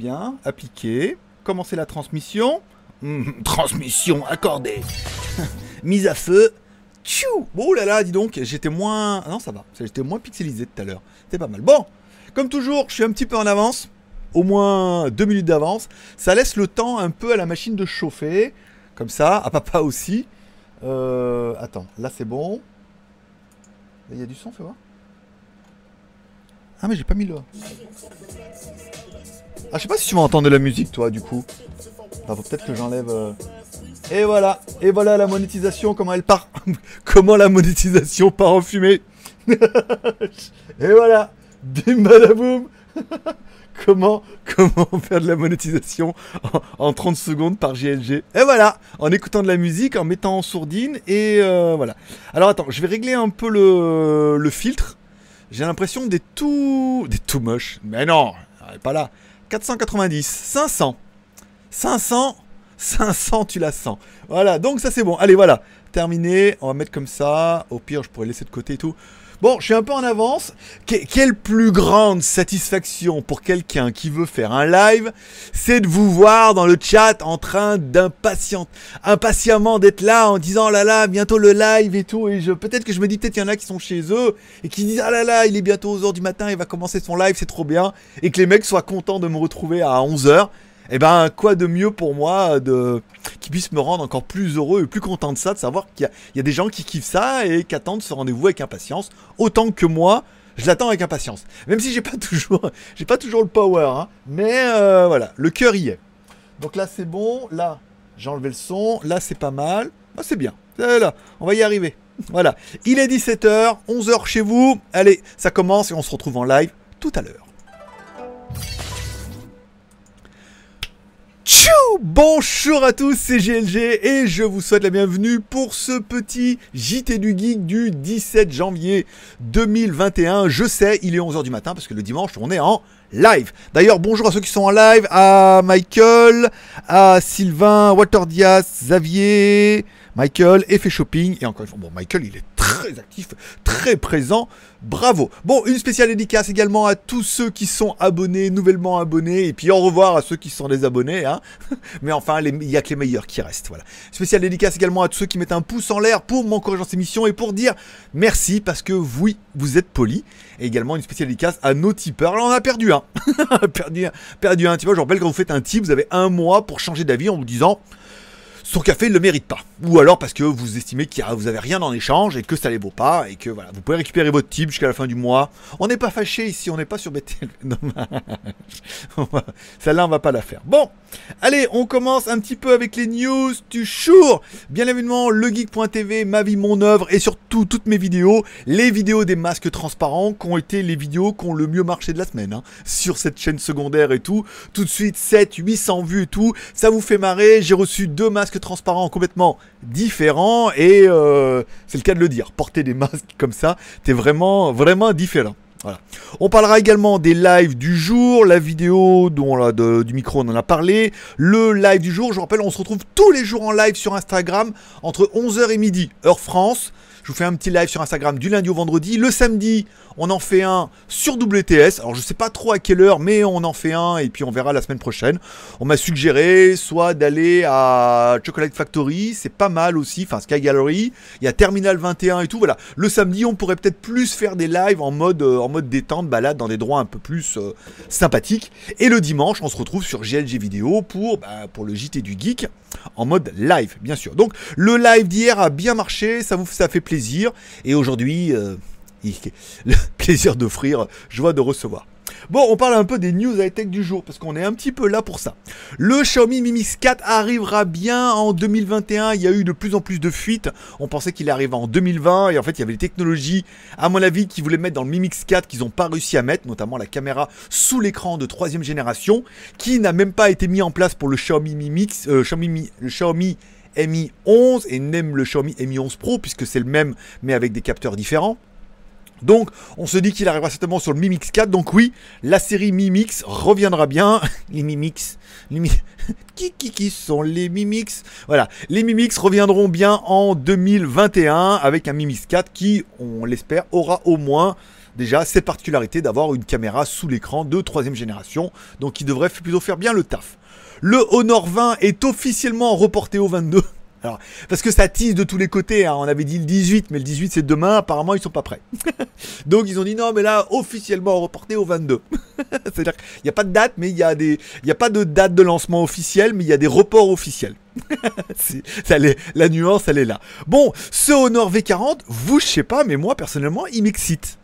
Bien, appliquer, commencer la transmission. Hmm, transmission accordée. Mise à feu. Tchou oh là là, dis donc, j'étais moins... Ah non, ça va, j'étais moins pixelisé tout à l'heure. C'était pas mal. Bon, comme toujours, je suis un petit peu en avance. Au moins deux minutes d'avance. Ça laisse le temps un peu à la machine de chauffer. Comme ça, à papa aussi. Euh, attends, là c'est bon. Il y a du son, fais voir. Ah mais j'ai pas mis le... Ah, je sais pas si tu vas entendre la musique, toi, du coup. Enfin, peut-être que j'enlève. euh. Et voilà, et voilà la monétisation, comment elle part. comment la monétisation part en fumée. et voilà, bim badaboum. comment, comment faire de la monétisation en, en 30 secondes par GLG. Et voilà, en écoutant de la musique, en mettant en sourdine, et euh, voilà. Alors attends, je vais régler un peu le filtre. J'ai l'impression des tout... des tout moches. Mais non, pas là. 490, 500, 500, 500, tu la sens. Voilà, donc ça c'est bon. Allez, voilà, terminé. On va mettre comme ça. Au pire, je pourrais laisser de côté et tout. Bon, je suis un peu en avance. Que- quelle plus grande satisfaction pour quelqu'un qui veut faire un live, c'est de vous voir dans le chat en train d'impatient, impatiemment d'être là en disant oh là là, bientôt le live et tout. Et je, peut-être que je me dis peut-être qu'il y en a qui sont chez eux et qui disent ah là là, il est bientôt aux heures du matin, il va commencer son live, c'est trop bien. Et que les mecs soient contents de me retrouver à 11h. Et ben, quoi de mieux pour moi de qui puisse me rendre encore plus heureux et plus content de ça, de savoir qu'il y, a- des gens qui kiffent ça et qui attendent ce rendez-vous avec impatience, autant que moi, je l'attends avec impatience. Même si j'ai pas toujours, j'ai pas toujours le power, hein, mais euh, voilà, le cœur y est. Donc là c'est bon, là j'ai enlevé le son, là c'est pas mal, Ah, c'est bien, là, on va y arriver. Voilà, il est 17h, 11h chez vous, allez, ça commence et on se retrouve en live tout à l'heure. Tchou Bonjour à tous, c'est GLG et je vous souhaite la bienvenue pour ce petit JT du Geek du 17 janvier 2021. Je sais, il est 11h du matin parce que le dimanche on est en live. D'ailleurs, bonjour à ceux qui sont en live, à Michael, à Sylvain, Walter Diaz, Xavier, Michael, Effet Shopping et encore une fois, bon Michael il est très actif, très présent, bravo. Bon, une spéciale dédicace également à tous ceux qui sont abonnés, nouvellement abonnés, et puis au revoir à ceux qui sont désabonnés, hein. Mais enfin, il y a que les meilleurs qui restent, voilà. Spéciale dédicace également à tous ceux qui mettent un pouce en l'air pour m'encourager dans ces missions et pour dire merci parce que oui, vous êtes polis. Et également une spéciale dédicace à nos tipeurs. Alors on a perdu un. perdu un. Perdu un. Vois, je rappelle quand vous faites un tip, vous avez un mois pour changer d'avis en vous disant son café ne le mérite pas. Ou alors parce que vous estimez a- vous avez rien en échange et que ça les vaut pas et que voilà, vous pouvez récupérer votre type jusqu'à la fin du mois. On n'est pas fâché ici, on n'est pas sur BTL. Celle-là, on va pas la faire. Bon, allez, on commence un petit peu avec les news du jour. Bien évidemment, legeek.tv, ma vie, mon œuvre et surtout toutes mes vidéos. Les vidéos des masques transparents qui ont été les vidéos qui ont le mieux marché de la semaine. hein, sur cette chaîne secondaire et tout. Tout de suite, 7, 800 vues et tout. Ça vous fait marrer. J'ai reçu deux masques transparents complètement différents et euh, c'est le cas de le dire. Porter des masques comme ça, t'es vraiment, vraiment différent. Voilà. On parlera également des lives du jour, la vidéo dont là, de- du micro on en a parlé, le live du jour. Je vous rappelle, on se retrouve tous les jours en live sur Instagram entre 11h et midi, heure France. Je vous fais un petit live sur Instagram du lundi au vendredi. Le samedi, on en fait un sur WTS. Alors je sais pas trop à quelle heure, mais on en fait un et puis on verra la semaine prochaine. On m'a suggéré soit d'aller à Chocolate Factory, c'est pas mal aussi, enfin Sky Gallery. Il y a Terminal 21 et tout. Voilà. Le samedi, on pourrait peut-être plus faire des lives en mode, euh, en mode détente, balade dans des droits un peu plus euh, sympathiques. Et le dimanche, on se retrouve sur GLG Vidéo pour, bah, pour le JT du Geek en mode live, bien sûr. Donc le live d'hier a bien marché, ça vous fait plaisir. Et aujourd'hui, euh, le plaisir d'offrir, joie de recevoir. Bon, on parle un peu des news high-tech du jour, parce qu'on est un petit peu là pour ça. Le Xiaomi Mi Mix 4 arrivera bien en 2021. Il y a eu de plus en plus de fuites. On pensait qu'il arrivait en 2020, et en fait, il y avait des technologies, à mon avis, qui voulaient mettre dans le Mi Mix 4 qu'ils n'ont pas réussi à mettre, notamment la caméra sous l'écran de troisième génération, qui n'a même pas été mis en place pour le Xiaomi Mi Mix, euh, le Xiaomi Mi 11 et même le Xiaomi Mi 11 Pro, puisque c'est le même, mais avec des capteurs différents. Donc, on se dit qu'il arrivera certainement sur le Mi Mix 4. Donc oui, la série Mi Mix reviendra bien. Les Mi Mix, les qui qui qui sont les Mi Mix Voilà, les Mi Mix reviendront bien en 2021 avec un Mi Mix 4 qui, on l'espère, aura au moins déjà cette particularité d'avoir une caméra sous l'écran de troisième génération, donc qui devrait plutôt faire bien le taf. Le Honor 20 est officiellement reporté au 22. Alors, parce que ça tease de tous les côtés. Hein. On avait dit le 18, mais le 18 c'est demain. Apparemment, ils sont pas prêts. Donc, ils ont dit non, mais là, officiellement reporté au 22. C'est-à-dire qu'il n'y a pas de date, mais il y a des, pas de date de lancement officielle, mais il y a des reports officiels. ça la nuance, elle est là. Bon, ce Honor V40, vous, je sais pas, mais moi personnellement, il m'excite.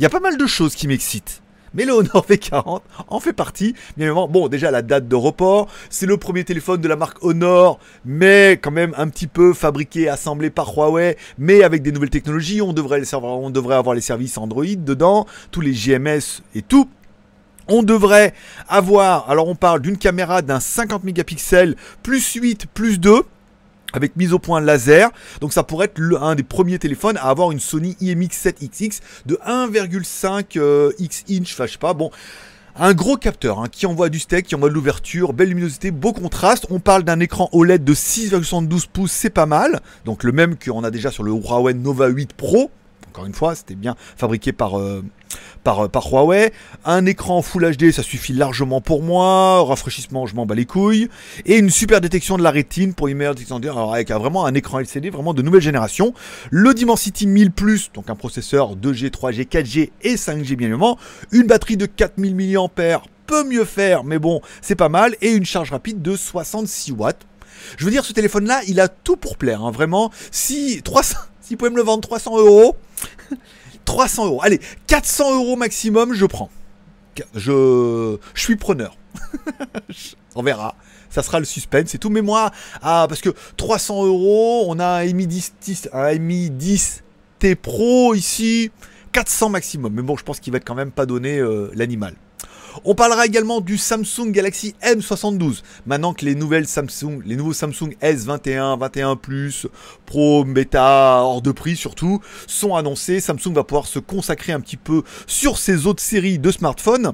Il y a pas mal de choses qui m'excitent mais le Honor V40 en fait partie. Bien évidemment, bon, déjà la date de report, c'est le premier téléphone de la marque Honor, mais quand même un petit peu fabriqué, assemblé par Huawei, mais avec des nouvelles technologies. On devrait, avoir les services Android dedans, tous les GMS et tout. On devrait avoir, alors on parle d'une caméra d'un 50 mégapixels plus 8 plus 2 avec mise au point laser. Donc ça pourrait être un des premiers téléphones à avoir une Sony IMX7XX de 1,5 euh, X inch, enfin je sais pas, bon. Un gros capteur hein, qui envoie du steak, qui envoie de l'ouverture, belle luminosité, beau contraste. On parle d'un écran OLED de 6,72 pouces, c'est pas mal. Donc le même qu'on a déjà sur le Huawei Nova 8 Pro. Encore une fois, c'était bien fabriqué par, euh, par, par Huawei. Un écran Full HD, ça suffit largement pour moi. Rafraîchissement, je m'en bats les couilles. Et une super détection de la rétine pour une meilleure détection. Alors avec vraiment un écran LCD vraiment de nouvelle génération. Le Dimensity 1000 Plus, donc un processeur 2G, 3G, 4G et 5G bien évidemment. Une batterie de 4000 mAh peut mieux faire, mais bon, c'est pas mal. Et une charge rapide de 66 watts. Je veux dire, ce téléphone-là, il a tout pour plaire, hein, vraiment. Si 300, si vous pouvez me le vendre 300 euros, 300 euros. Allez, 400 euros maximum, je prends. Je, je suis preneur. on verra. Ça sera le suspense et tout. Mais moi, ah, parce que 300 euros, on a un Mi 10, un Mi 10 T Pro ici. 400 maximum. Mais bon, je pense qu'il va quand même pas donner euh, l'animal. On parlera également du Samsung Galaxy M72. Maintenant que les nouvelles Samsung, les nouveaux Samsung S21, 21 Plus, Pro, Beta, hors de prix surtout, sont annoncés. Samsung va pouvoir se consacrer un petit peu sur ses autres séries de smartphones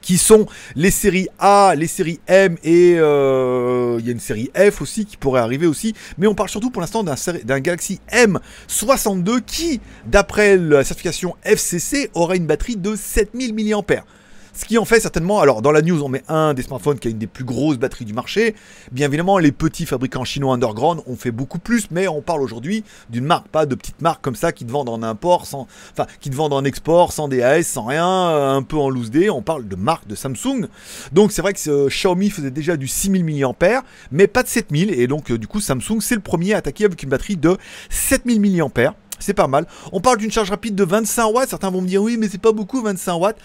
qui sont les séries A, les séries M et euh, il y a une série F aussi qui pourrait arriver aussi. Mais on parle surtout pour l'instant d'un Galaxy M62 qui, d'après la certification FCC, aura une batterie de 7000 mAh. Ce qui en fait certainement, alors dans la news on met un des smartphones qui a une des plus grosses batteries du marché. Bien évidemment les petits fabricants chinois underground ont fait beaucoup plus, mais on parle aujourd'hui d'une marque, pas de petites marques comme ça qui te vendent en import, sans, enfin qui te vendent en export, sans DAS, sans rien, un peu en loose day. On parle de marque de Samsung. Donc c'est vrai que euh, Xiaomi faisait déjà du 6000 mAh, mais pas de 7000. Et donc euh, du coup Samsung c'est le premier à attaquer avec une batterie de 7000 mAh c'est pas mal. On parle d'une charge rapide de 25 watts. Certains vont me dire oui, mais c'est pas beaucoup 25 watts.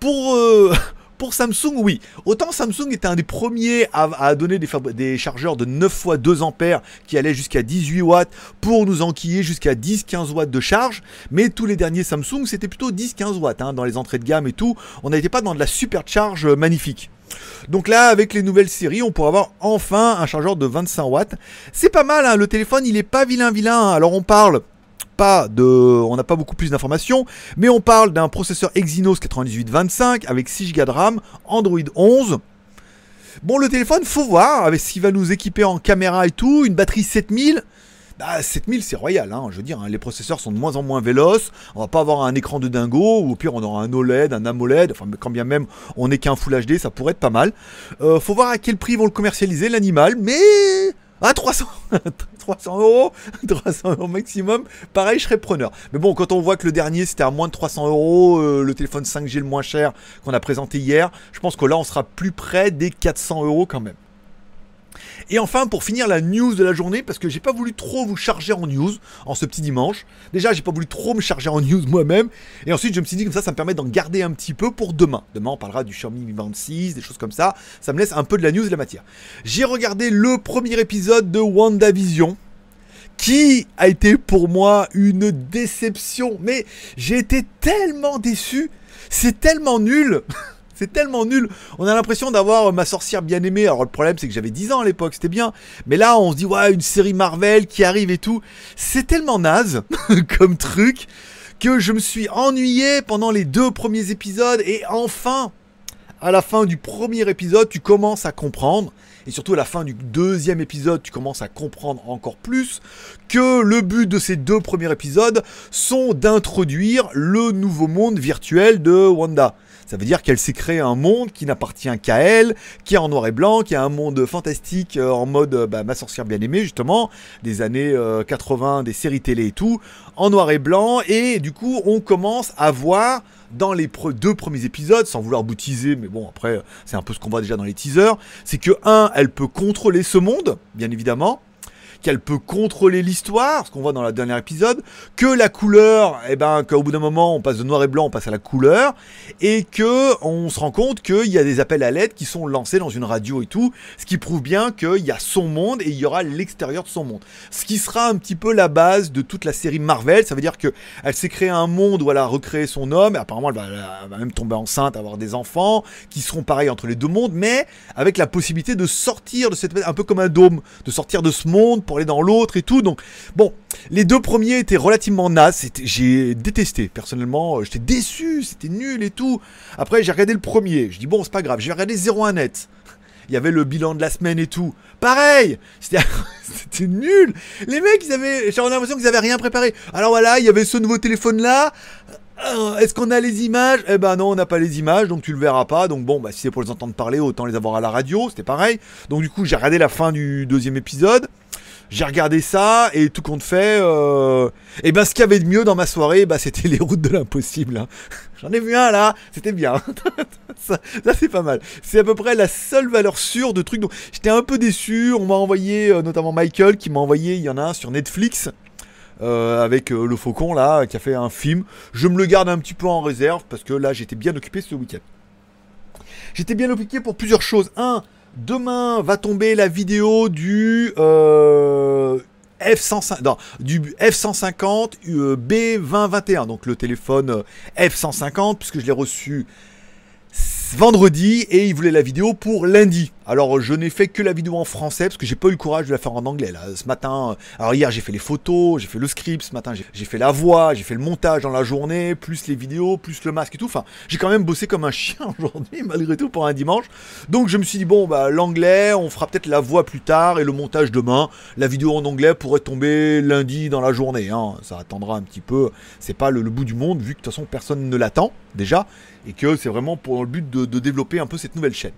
Pour, euh, pour Samsung, oui. Autant Samsung était un des premiers à, donner des, chargeurs de 9 fois 2 ampères qui allaient jusqu'à 18 watts pour nous enquiller jusqu'à 10-15 watts de charge. Mais tous les derniers Samsung, c'était plutôt 10-15 watts hein, dans les entrées de gamme et tout. On n'était pas dans de la supercharge magnifique. Donc là, avec les nouvelles séries, on pourra avoir enfin un chargeur de 25 watts. C'est pas mal, hein, le téléphone, il est pas vilain vilain. Alors on parle de, on n'a pas beaucoup plus d'informations, mais on parle d'un processeur Exynos 9825 avec 6 Go de RAM, Android 11. Bon, le téléphone, faut voir avec ce qu'il va nous équiper en caméra et tout, une batterie 7000. Bah, 7000 c'est royal, hein, je veux dire, hein, les processeurs sont de moins en moins véloces, on va pas avoir un écran de dingo, ou au pire on aura un OLED, un AMOLED, enfin quand bien même on n'est qu'un Full HD, ça pourrait être pas mal. Euh, faut voir à quel prix vont le commercialiser l'animal, mais ah, 300 300 euros 300 euros maximum. Pareil, je serais preneur. Mais bon, quand on voit que le dernier c'était à moins de 300 euros, euh, le téléphone 5G le moins cher qu'on a présenté hier, je pense que là on sera plus près des 400 euros quand même. Et enfin, pour finir la news de la journée, parce que j'ai pas voulu trop vous charger en news en ce petit dimanche. Déjà, j'ai pas voulu trop me charger en news moi-même. Et ensuite, je me suis dit comme ça, ça me permet d'en garder un petit peu pour demain. Demain, on parlera du Xiaomi Mi Band 6, des choses comme ça. Ça me laisse un peu de la news et de la matière. J'ai regardé le premier épisode de WandaVision qui a été pour moi une déception. Mais j'ai été tellement déçu. C'est tellement nul. C'est tellement nul. On a l'impression d'avoir ma sorcière bien aimée. Alors le problème c'est que j'avais 10 ans à l'époque, c'était bien. Mais là on se dit ouais une série Marvel qui arrive et tout. C'est tellement naze comme truc que je me suis ennuyé pendant les deux premiers épisodes et enfin à la fin du premier épisode, tu commences à comprendre, et surtout à la fin du deuxième épisode, tu commences à comprendre encore plus que le but de ces deux premiers épisodes sont d'introduire le nouveau monde virtuel de Wanda. Ça veut dire qu'elle s'est créée un monde qui n'appartient qu'à elle, qui est en noir et blanc, qui est un monde fantastique euh, en mode euh, bah, ma sorcière bien aimée justement, des années 80, euh, des séries télé et tout, en noir et blanc, et du coup on commence à voir dans les deux premiers épisodes, sans vouloir boutiser, mais bon, après, c'est un peu ce qu'on voit déjà dans les teasers, c'est que, un, elle peut contrôler ce monde, bien évidemment, qu'elle peut contrôler l'histoire, ce qu'on voit dans le dernier épisode, que la couleur, eh ben, qu'au bout d'un moment, on passe de noir et blanc, on passe à la couleur, et que on se rend compte qu'il y a des appels à l'aide qui sont lancés dans une radio et tout, ce qui prouve bien qu'il y a son monde et il y aura l'extérieur de son monde. Ce qui sera un petit peu la base de toute la série Marvel, ça veut dire que elle s'est créée un monde où elle a recréé son homme, et apparemment elle va, elle va même tomber enceinte, avoir des enfants, qui seront pareils entre les deux mondes, mais avec la possibilité de sortir de cette, un peu comme un dôme, de sortir de ce monde pour aller dans l'autre et tout. Donc, bon, les deux premiers étaient relativement nazes. J'ai détesté, personnellement. J'étais déçu, c'était nul et tout. Après, j'ai regardé le premier. Je dis, bon, c'est pas grave, j'ai regardé 01 net. Il y avait le bilan de la semaine et tout. Pareil C'était nul Les mecs, avaient. J'ai l'impression qu'ils avaient rien préparé. Alors voilà, il y avait ce nouveau téléphone là. Euh, est-ce qu'on a les images? Eh ben non, on n'a pas les images, donc tu le verras pas. Donc bon, bah si c'est pour les entendre parler, autant les avoir à la radio, c'était pareil. Donc du coup, j'ai regardé la fin du deuxième épisode. J'ai regardé ça et tout compte fait, euh, et ben ce qu'il y avait de mieux dans ma soirée, bah c'était les routes de l'impossible. Hein. J'en ai vu un là, c'était bien. ça, c'est pas mal. C'est à peu près la seule valeur sûre de trucs. Donc j'étais un peu déçu. On m'a envoyé, euh, notamment Michael, qui m'a envoyé, il y en a un sur Netflix. Euh, avec le faucon là qui a fait un film. Je me le garde un petit peu en réserve parce que là j'étais bien occupé ce week-end. J'étais bien occupé pour plusieurs choses. Un, Demain va tomber la vidéo du euh, F150, du F150 euh, B2021, donc le téléphone euh, F150, puisque je l'ai reçu vendredi et il voulait la vidéo pour lundi. Alors je n'ai fait que la vidéo en français parce que j'ai pas eu le courage de la faire en anglais là. Ce matin, alors hier j'ai fait les photos, j'ai fait le script, ce matin j'ai fait la voix, j'ai fait le montage dans la journée, plus les vidéos, plus le masque et tout. Enfin, j'ai quand même bossé comme un chien aujourd'hui malgré tout pour un dimanche. Donc je me suis dit bon bah l'anglais, on fera peut-être la voix plus tard et le montage demain. La vidéo en anglais pourrait tomber lundi dans la journée. Hein. Ça attendra un petit peu. C'est pas le, bout du monde vu que de toute façon personne ne l'attend déjà et que c'est vraiment pour le but de développer un peu cette nouvelle chaîne.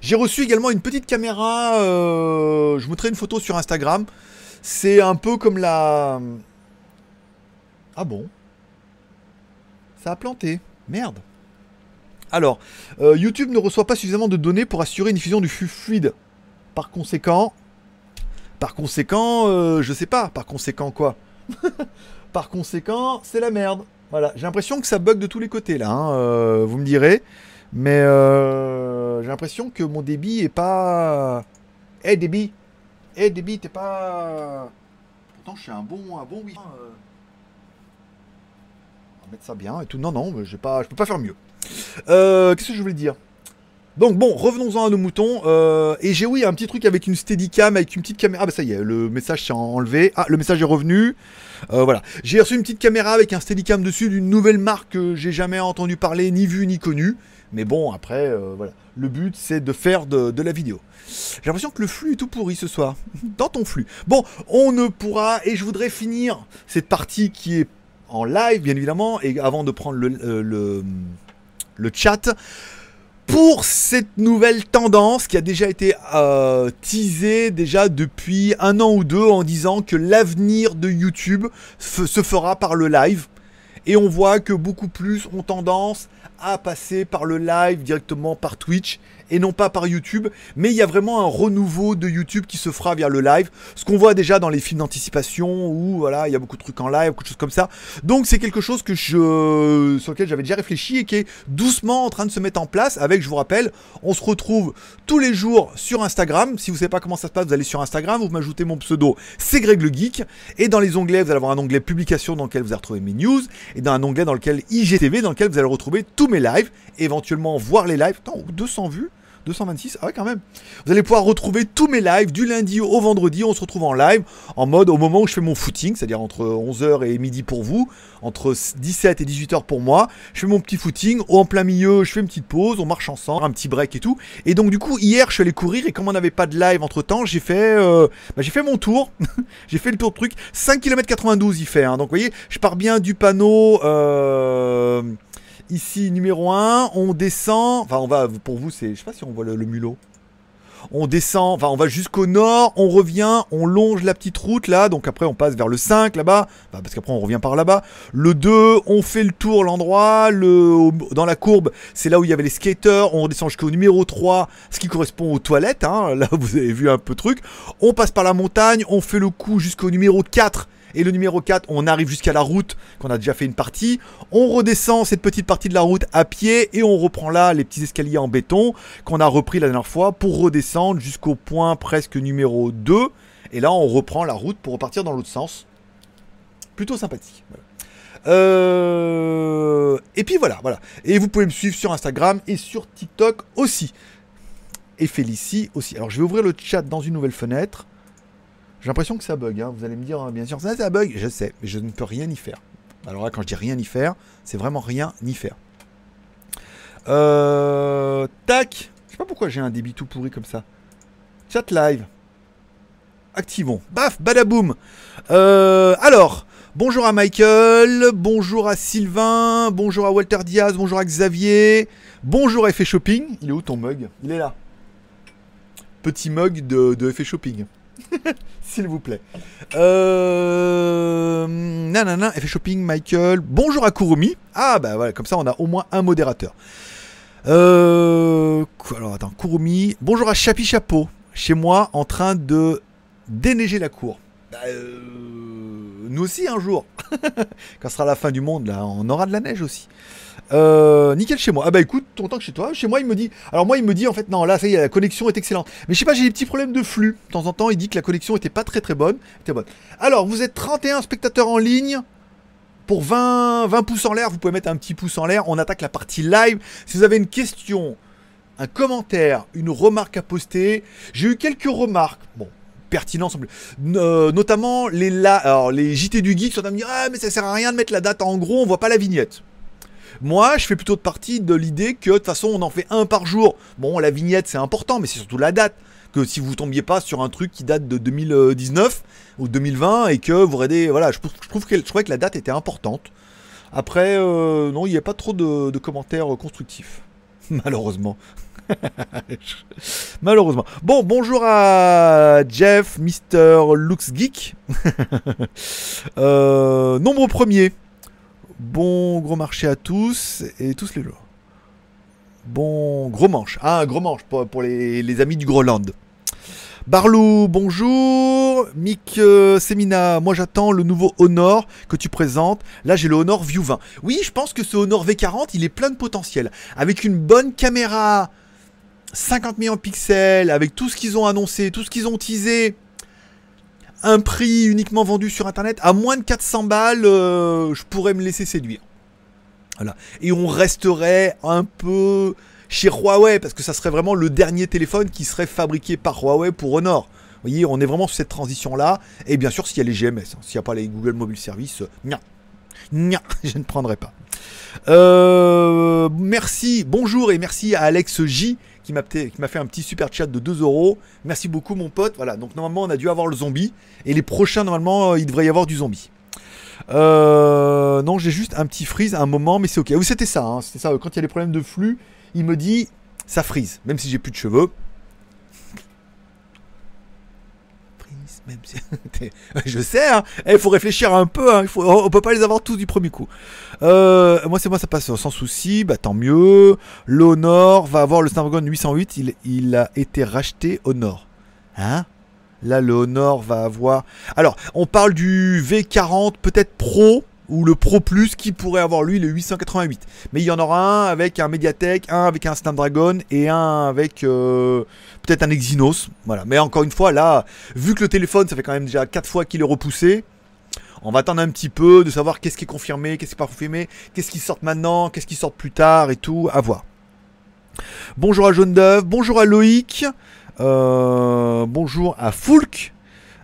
J'ai reçu également une petite caméra. Euh, je vous mettrai une photo sur Instagram. C'est un peu comme la. Ah bon? Ça a planté. Merde. Alors, euh, YouTube ne reçoit pas suffisamment de données pour assurer une diffusion du fluide. Par conséquent. Par conséquent, euh, je sais pas. Par conséquent, quoi? Par conséquent, c'est la merde. Voilà. J'ai l'impression que ça bug de tous les côtés là. Hein, vous me direz. Mais euh, j'ai l'impression que mon débit est pas. Eh débit Eh débit, t'es pas. Pourtant, je suis un bon, un bon. Euh... On va mettre ça bien et tout. Non, non, j'ai pas, je peux pas faire mieux. Euh, Qu'est-ce que je voulais dire? Donc bon, revenons-en à nos moutons. Euh, et j'ai oui un petit truc avec une Steadicam, avec une petite caméra. Ah bah ça y est, le message s'est enlevé. Ah, le message est revenu. Voilà. J'ai reçu une petite caméra avec un Steadicam dessus d'une nouvelle marque que j'ai jamais entendu parler, ni vu, ni connu. Mais bon, après, euh, voilà. Le but, c'est de faire de, la vidéo. J'ai l'impression que le flux est tout pourri ce soir. Dans ton flux. Bon, on ne pourra, et je voudrais finir cette partie qui est en live, bien évidemment, et avant de prendre le, euh, chat, pour cette nouvelle tendance qui a déjà été euh, teasée déjà depuis un an ou deux en disant que l'avenir de YouTube se fera par le live. Et on voit que beaucoup plus ont tendance à passer par le live directement par Twitch et non pas par YouTube. Mais il y a vraiment un renouveau de YouTube qui se fera via le live. Ce qu'on voit déjà dans les films d'anticipation où voilà, il y a beaucoup de trucs en live, beaucoup de choses comme ça. Donc c'est quelque chose sur lequel j'avais déjà réfléchi et qui est doucement en train de se mettre en place. Avec, je vous rappelle, on se retrouve tous les jours sur Instagram. Si vous savez pas comment ça se passe, vous allez sur Instagram, vous m'ajoutez mon pseudo, c'est Greg le Geek. Et dans les onglets, vous allez avoir un onglet publication dans lequel vous allez retrouver mes news et dans un onglet dans lequel IGTV, dans lequel vous allez retrouver tous mes lives, éventuellement voir les lives. Attends, 200 vues? 226, ah ouais quand même. Vous allez pouvoir retrouver tous mes lives du lundi au vendredi. On se retrouve en live en mode au moment où je fais mon footing, c'est-à-dire entre 11h et midi pour vous, entre 17 et 18h pour moi. Je fais mon petit footing, en plein milieu, je fais une petite pause, on marche ensemble, un petit break et tout. Et donc du coup, hier, je suis allé courir et comme on n'avait pas de live entre temps, j'ai fait, euh, bah, j'ai fait mon tour. j'ai fait le tour de truc. 5 km 92 il fait. Hein. Donc vous voyez, je pars bien du panneau. Euh, ici numéro 1, on descend, enfin on va, pour vous c'est, je sais pas si on voit le, mulot. On descend, enfin on va jusqu'au nord, on revient, on longe la petite route là, donc après on passe vers le 5 là-bas, parce qu'après on revient par là-bas. Le 2, on fait le tour l'endroit, le, dans la courbe, c'est là où il y avait les skaters, on redescend jusqu'au numéro 3, ce qui correspond aux toilettes, hein, là vous avez vu un peu de truc. On passe par la montagne, on fait le coup jusqu'au numéro 4, et le numéro 4, on arrive jusqu'à la route, qu'on a déjà fait une partie. On redescend cette petite partie de la route à pied et on reprend là les petits escaliers en béton qu'on a repris la dernière fois pour redescendre jusqu'au point presque numéro 2. Et là, on reprend la route pour repartir dans l'autre sens. Plutôt sympathique. Euh, et puis voilà, voilà. Et vous pouvez me suivre sur Instagram et sur TikTok aussi. Et Félicie aussi. Alors je vais ouvrir le chat dans une nouvelle fenêtre. J'ai l'impression que ça bug. Hein. Vous allez me dire, hein, bien sûr, ça, ça bug. Je sais, mais je ne peux rien y faire. Alors là, quand je dis rien y faire, c'est vraiment rien y faire. Euh, tac. Je sais pas pourquoi j'ai un débit tout pourri comme ça. Chat live. Activons. Baf, badaboum. Euh, alors, bonjour à Michael, bonjour à Sylvain, bonjour à Walter Diaz, bonjour à Xavier, bonjour à Effet Shopping. Il est où ton mug? Il est là. Petit mug de, de Effet Shopping. S'il vous plaît. Euh... Nanana, effet shopping, Michael. Bonjour à Kurumi. Ah bah voilà, comme ça on a au moins un modérateur. Euh... Alors attends, Kurumi. Bonjour à Chapi Chapeau. Chez moi, en train de déneiger la cour. Bah, euh, nous aussi un jour. Quand ce sera la fin du monde, là, on aura de la neige aussi. Euh, nickel chez moi. Ah bah écoute, ton temps que chez toi. Chez moi, il me dit. Alors moi, il me dit en fait, non, là, ça y est, la connexion est excellente. Mais je sais pas, j'ai des petits problèmes de flux. De temps en temps, il dit que la connexion était pas très très bonne. Était bonne. Alors, vous êtes 31 spectateurs en ligne. Pour 20, 20 pouces en l'air, vous pouvez mettre un petit pouce en l'air. On attaque la partie live. Si vous avez une question, un commentaire, une remarque à poster, j'ai eu quelques remarques. Bon, pertinentes, euh, notamment les, la, alors, les JT du geek sont à me dire ah mais ça sert à rien de mettre la date en gros on voit pas la vignette moi, je fais plutôt de partie de l'idée que de toute façon, on en fait un par jour. Bon, la vignette, c'est important, mais c'est surtout la date. Que si vous tombiez pas sur un truc qui date de 2019 ou 2020 et que vous regardez, voilà, je, trouve que je trouvais que la date était importante. Après, euh, non, il n'y a pas trop de, commentaires constructifs, malheureusement. Malheureusement. Bon, bonjour à Jeff, Mister Lux Geek. euh, nombre premier. Bon gros marché à tous et tous les jours. Bon gros manche. Ah, un gros manche pour, les, amis du Groenland. Barlou, bonjour. Mick euh, Semina, moi j'attends le nouveau Honor que tu présentes. Là j'ai le Honor View 20. Oui, je pense que ce Honor V40, il est plein de potentiel. Avec une bonne caméra, 50 millions de pixels, avec tout ce qu'ils ont annoncé, tout ce qu'ils ont teasé un prix uniquement vendu sur internet, à moins de 400 balles, euh, je pourrais me laisser séduire. Voilà. Et on resterait un peu chez Huawei, parce que ça serait vraiment le dernier téléphone qui serait fabriqué par Huawei pour Honor. Vous voyez, on est vraiment sur cette transition-là. Et bien sûr, s'il y a les GMS, hein. s'il n'y a pas les Google Mobile Service, euh, je ne prendrai pas. Euh, merci, bonjour et merci à Alex J qui m'a fait un petit super chat de 2 euros. Merci beaucoup mon pote. Voilà, donc normalement on a dû avoir le zombie. Et les prochains, normalement, euh, il devrait y avoir du zombie. Euh, non, j'ai juste un petit freeze à un moment, mais c'est ok. Oui, c'était ça, hein, c'était ça. Quand il y a des problèmes de flux, il me dit ça freeze, même si j'ai plus de cheveux. je sais, hein. il faut réfléchir un peu. Hein. Il faut... On peut pas les avoir tous du premier coup. Euh, moi, c'est moi, ça passe sans souci. Bah, tant mieux. L'Honor va avoir le Snapdragon 808. Il, il a été racheté au Nord. Hein? Là, le va avoir. Alors, on parle du V40, peut-être Pro ou le Pro Plus qui pourrait avoir lui le 888. Mais il y en aura un avec un Mediatek, un avec un Snapdragon et un avec euh, peut-être un Exynos. Voilà. Mais encore une fois, là, vu que le téléphone, ça fait quand même déjà 4 fois qu'il est repoussé, on va attendre un petit peu de savoir qu'est-ce qui est confirmé, qu'est-ce qui n'est pas confirmé, qu'est-ce qui sort maintenant, qu'est-ce qui sort plus tard et tout, à voir. Bonjour à Jaune d'œuf, bonjour à Loïc, euh, bonjour à Foulk.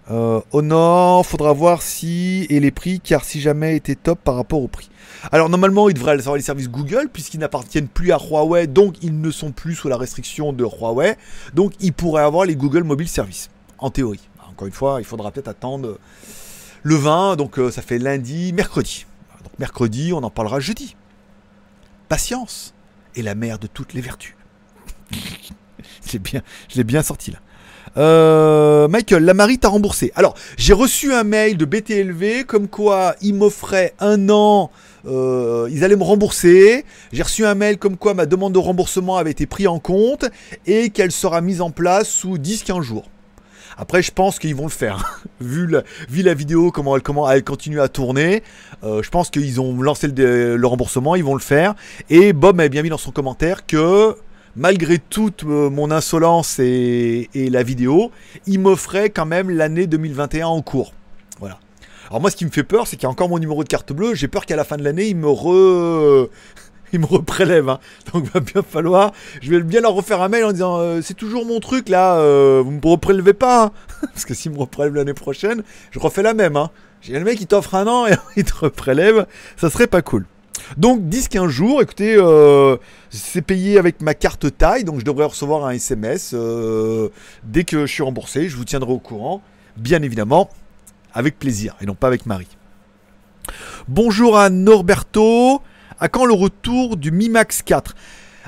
Euh, Honor, faudra voir si et les prix, car si jamais était top par rapport au prix. Alors normalement, ils devraient avoir les services Google puisqu'ils n'appartiennent plus à Huawei, donc ils ne sont plus sous la restriction de Huawei, donc ils pourraient avoir les Google Mobile Services, en théorie. Encore une fois, il faudra peut-être attendre le 20, donc euh, ça fait lundi, mercredi. Donc mercredi, on en parlera jeudi. Patience est la mère de toutes les vertus. je l'ai bien sorti là. Euh, Michael, la Marie t'a remboursé. Alors, j'ai reçu un mail de BTLV comme quoi ils m'offraient un an, euh, ils allaient me rembourser. J'ai reçu un mail comme quoi ma demande de remboursement avait été prise en compte et qu'elle sera mise en place sous 10-15 jours. Après, je pense qu'ils vont le faire. vu, la, vu la vidéo, comment elle, continue à tourner, euh, je pense qu'ils ont lancé le, le, remboursement, ils vont le faire. Et Bob m'avait bien mis dans son commentaire que malgré toute euh, mon insolence et, la vidéo, il m'offrait quand même l'année 2021 en cours. Voilà. Alors moi, ce qui me fait peur, c'est qu'il y a encore mon numéro de carte bleue. J'ai peur qu'à la fin de l'année, il me re... il me reprélève. Hein. Donc va bien falloir. Je vais bien leur refaire un mail en disant euh, c'est toujours mon truc là, euh, vous me reprélevez pas. Hein. Parce que s'il me reprélève l'année prochaine, je refais la même. Hein. J'ai le mec qui t'offre un an et il te reprélève. Ça serait pas cool. Donc 10-15 jours, écoutez, euh, c'est payé avec ma carte taille, donc je devrais recevoir un SMS euh, dès que je suis remboursé. Je vous tiendrai au courant, bien évidemment, avec plaisir, et non pas avec Marie. Bonjour à Norberto. À quand le retour du Mi Max 4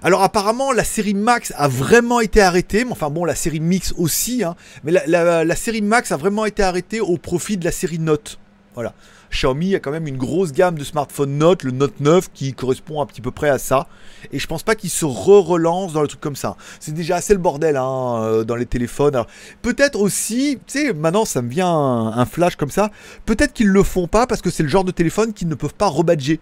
alors apparemment la série Max a vraiment été arrêtée, mais enfin bon la série Mix aussi, hein, mais la, la, série Max a vraiment été arrêtée au profit de la série Note. Voilà. Xiaomi a quand même une grosse gamme de smartphones Note, le Note 9 qui correspond un petit peu près à ça. Et je pense pas qu'il se re-relance dans le truc comme ça. C'est déjà assez le bordel hein, euh, dans les téléphones. Peut-être aussi, tu sais, maintenant ça me vient un, flash comme ça. Peut-être qu'ils le font pas parce que c'est le genre de téléphone qu'ils ne peuvent pas rebadger.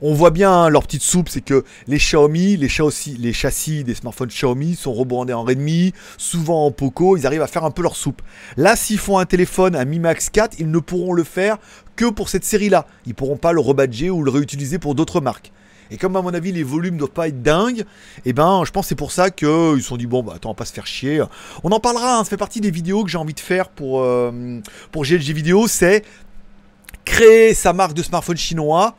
On voit bien hein, leur petite soupe, c'est que les Xiaomi, les châssis, des smartphones Xiaomi sont rebondés en Redmi, souvent en Poco, ils arrivent à faire un peu leur soupe. Là, s'ils font un téléphone, un Mi Max 4, ils ne pourront le faire que pour cette série-là. Ils pourront pas le rebadger ou le réutiliser pour d'autres marques. Et comme à mon avis les volumes ne doivent pas être dingues, eh ben je pense c'est pour ça qu'ils se sont dit bon bah attends va pas se faire chier. On en parlera, hein, ça fait partie des vidéos que j'ai envie de faire pour, euh, pour GLG Vidéo, c'est créer sa marque de smartphone chinois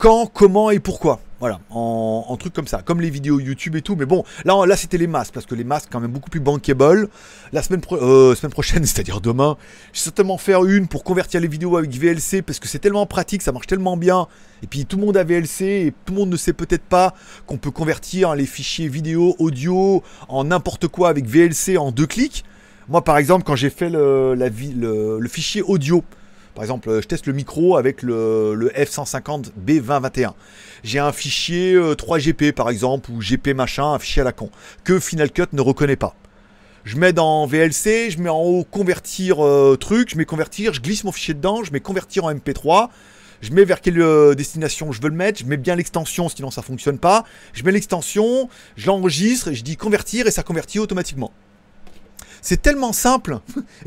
quand, comment et pourquoi. Voilà, en, truc comme ça, comme les vidéos YouTube et tout. Mais bon, là, c'était les masques, parce que les masques, quand même, beaucoup plus bankable. La semaine, euh, prochaine, c'est-à-dire demain, je vais certainement faire une pour convertir les vidéos avec VLC, parce que c'est tellement pratique, ça marche tellement bien. Et puis tout le monde a VLC, et tout le monde ne sait peut-être pas qu'on peut convertir les fichiers vidéo, audio, en n'importe quoi avec VLC en deux clics. Moi, par exemple, quand j'ai fait le fichier audio, par exemple, je teste le micro avec le, F150 B2021. J'ai un fichier 3GP euh, par exemple, ou GP machin, un fichier à la con, que Final Cut ne reconnaît pas. Je mets dans VLC, je mets en haut convertir euh, truc, je mets convertir, je glisse mon fichier dedans, je mets convertir en MP3, je mets vers quelle euh, destination je veux le mettre, je mets bien l'extension, sinon ça fonctionne pas. Je mets l'extension, je l'enregistre, je dis convertir et ça convertit automatiquement. C'est tellement simple.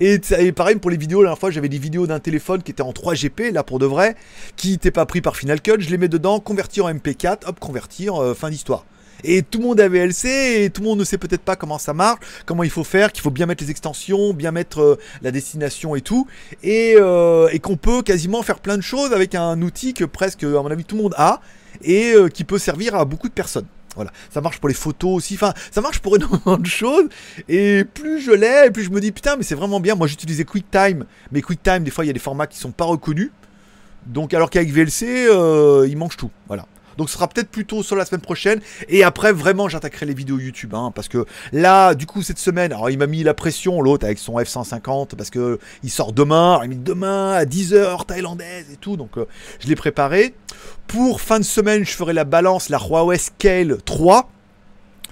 et, pareil pour les vidéos, la dernière fois j'avais des vidéos d'un téléphone qui était en 3GP, là pour de vrai, qui n'était pas pris par Final Cut, je les mets dedans, convertir en MP4, hop, convertir, euh, fin d'histoire. Et tout le monde a VLC et tout le monde ne sait peut-être pas comment ça marche, comment il faut faire, qu'il faut bien mettre les extensions, bien mettre euh, la destination et tout. Et, euh, et qu'on peut quasiment faire plein de choses avec un outil que presque, à mon avis, tout le monde a et qui peut servir à beaucoup de personnes. Voilà, ça marche pour les photos aussi, enfin, ça marche pour énormément de choses. Et plus je l'ai, plus je me dis putain, mais c'est vraiment bien. Moi, j'utilisais QuickTime, mais QuickTime, des fois, il y a des formats qui sont pas reconnus. Donc, alors qu'avec VLC, euh, il mange tout. Voilà. Donc ce sera peut-être plutôt sur la semaine prochaine. Et après, vraiment, j'attaquerai les vidéos YouTube. Hein, parce que là, du coup, cette semaine, alors il m'a mis la pression, l'autre, avec son F-150, parce que il sort demain. Alors, il m'a mis demain à 10h thaïlandaise et tout. Donc euh, je l'ai préparé. Pour fin de semaine, je ferai la balance, la Huawei Scale 3.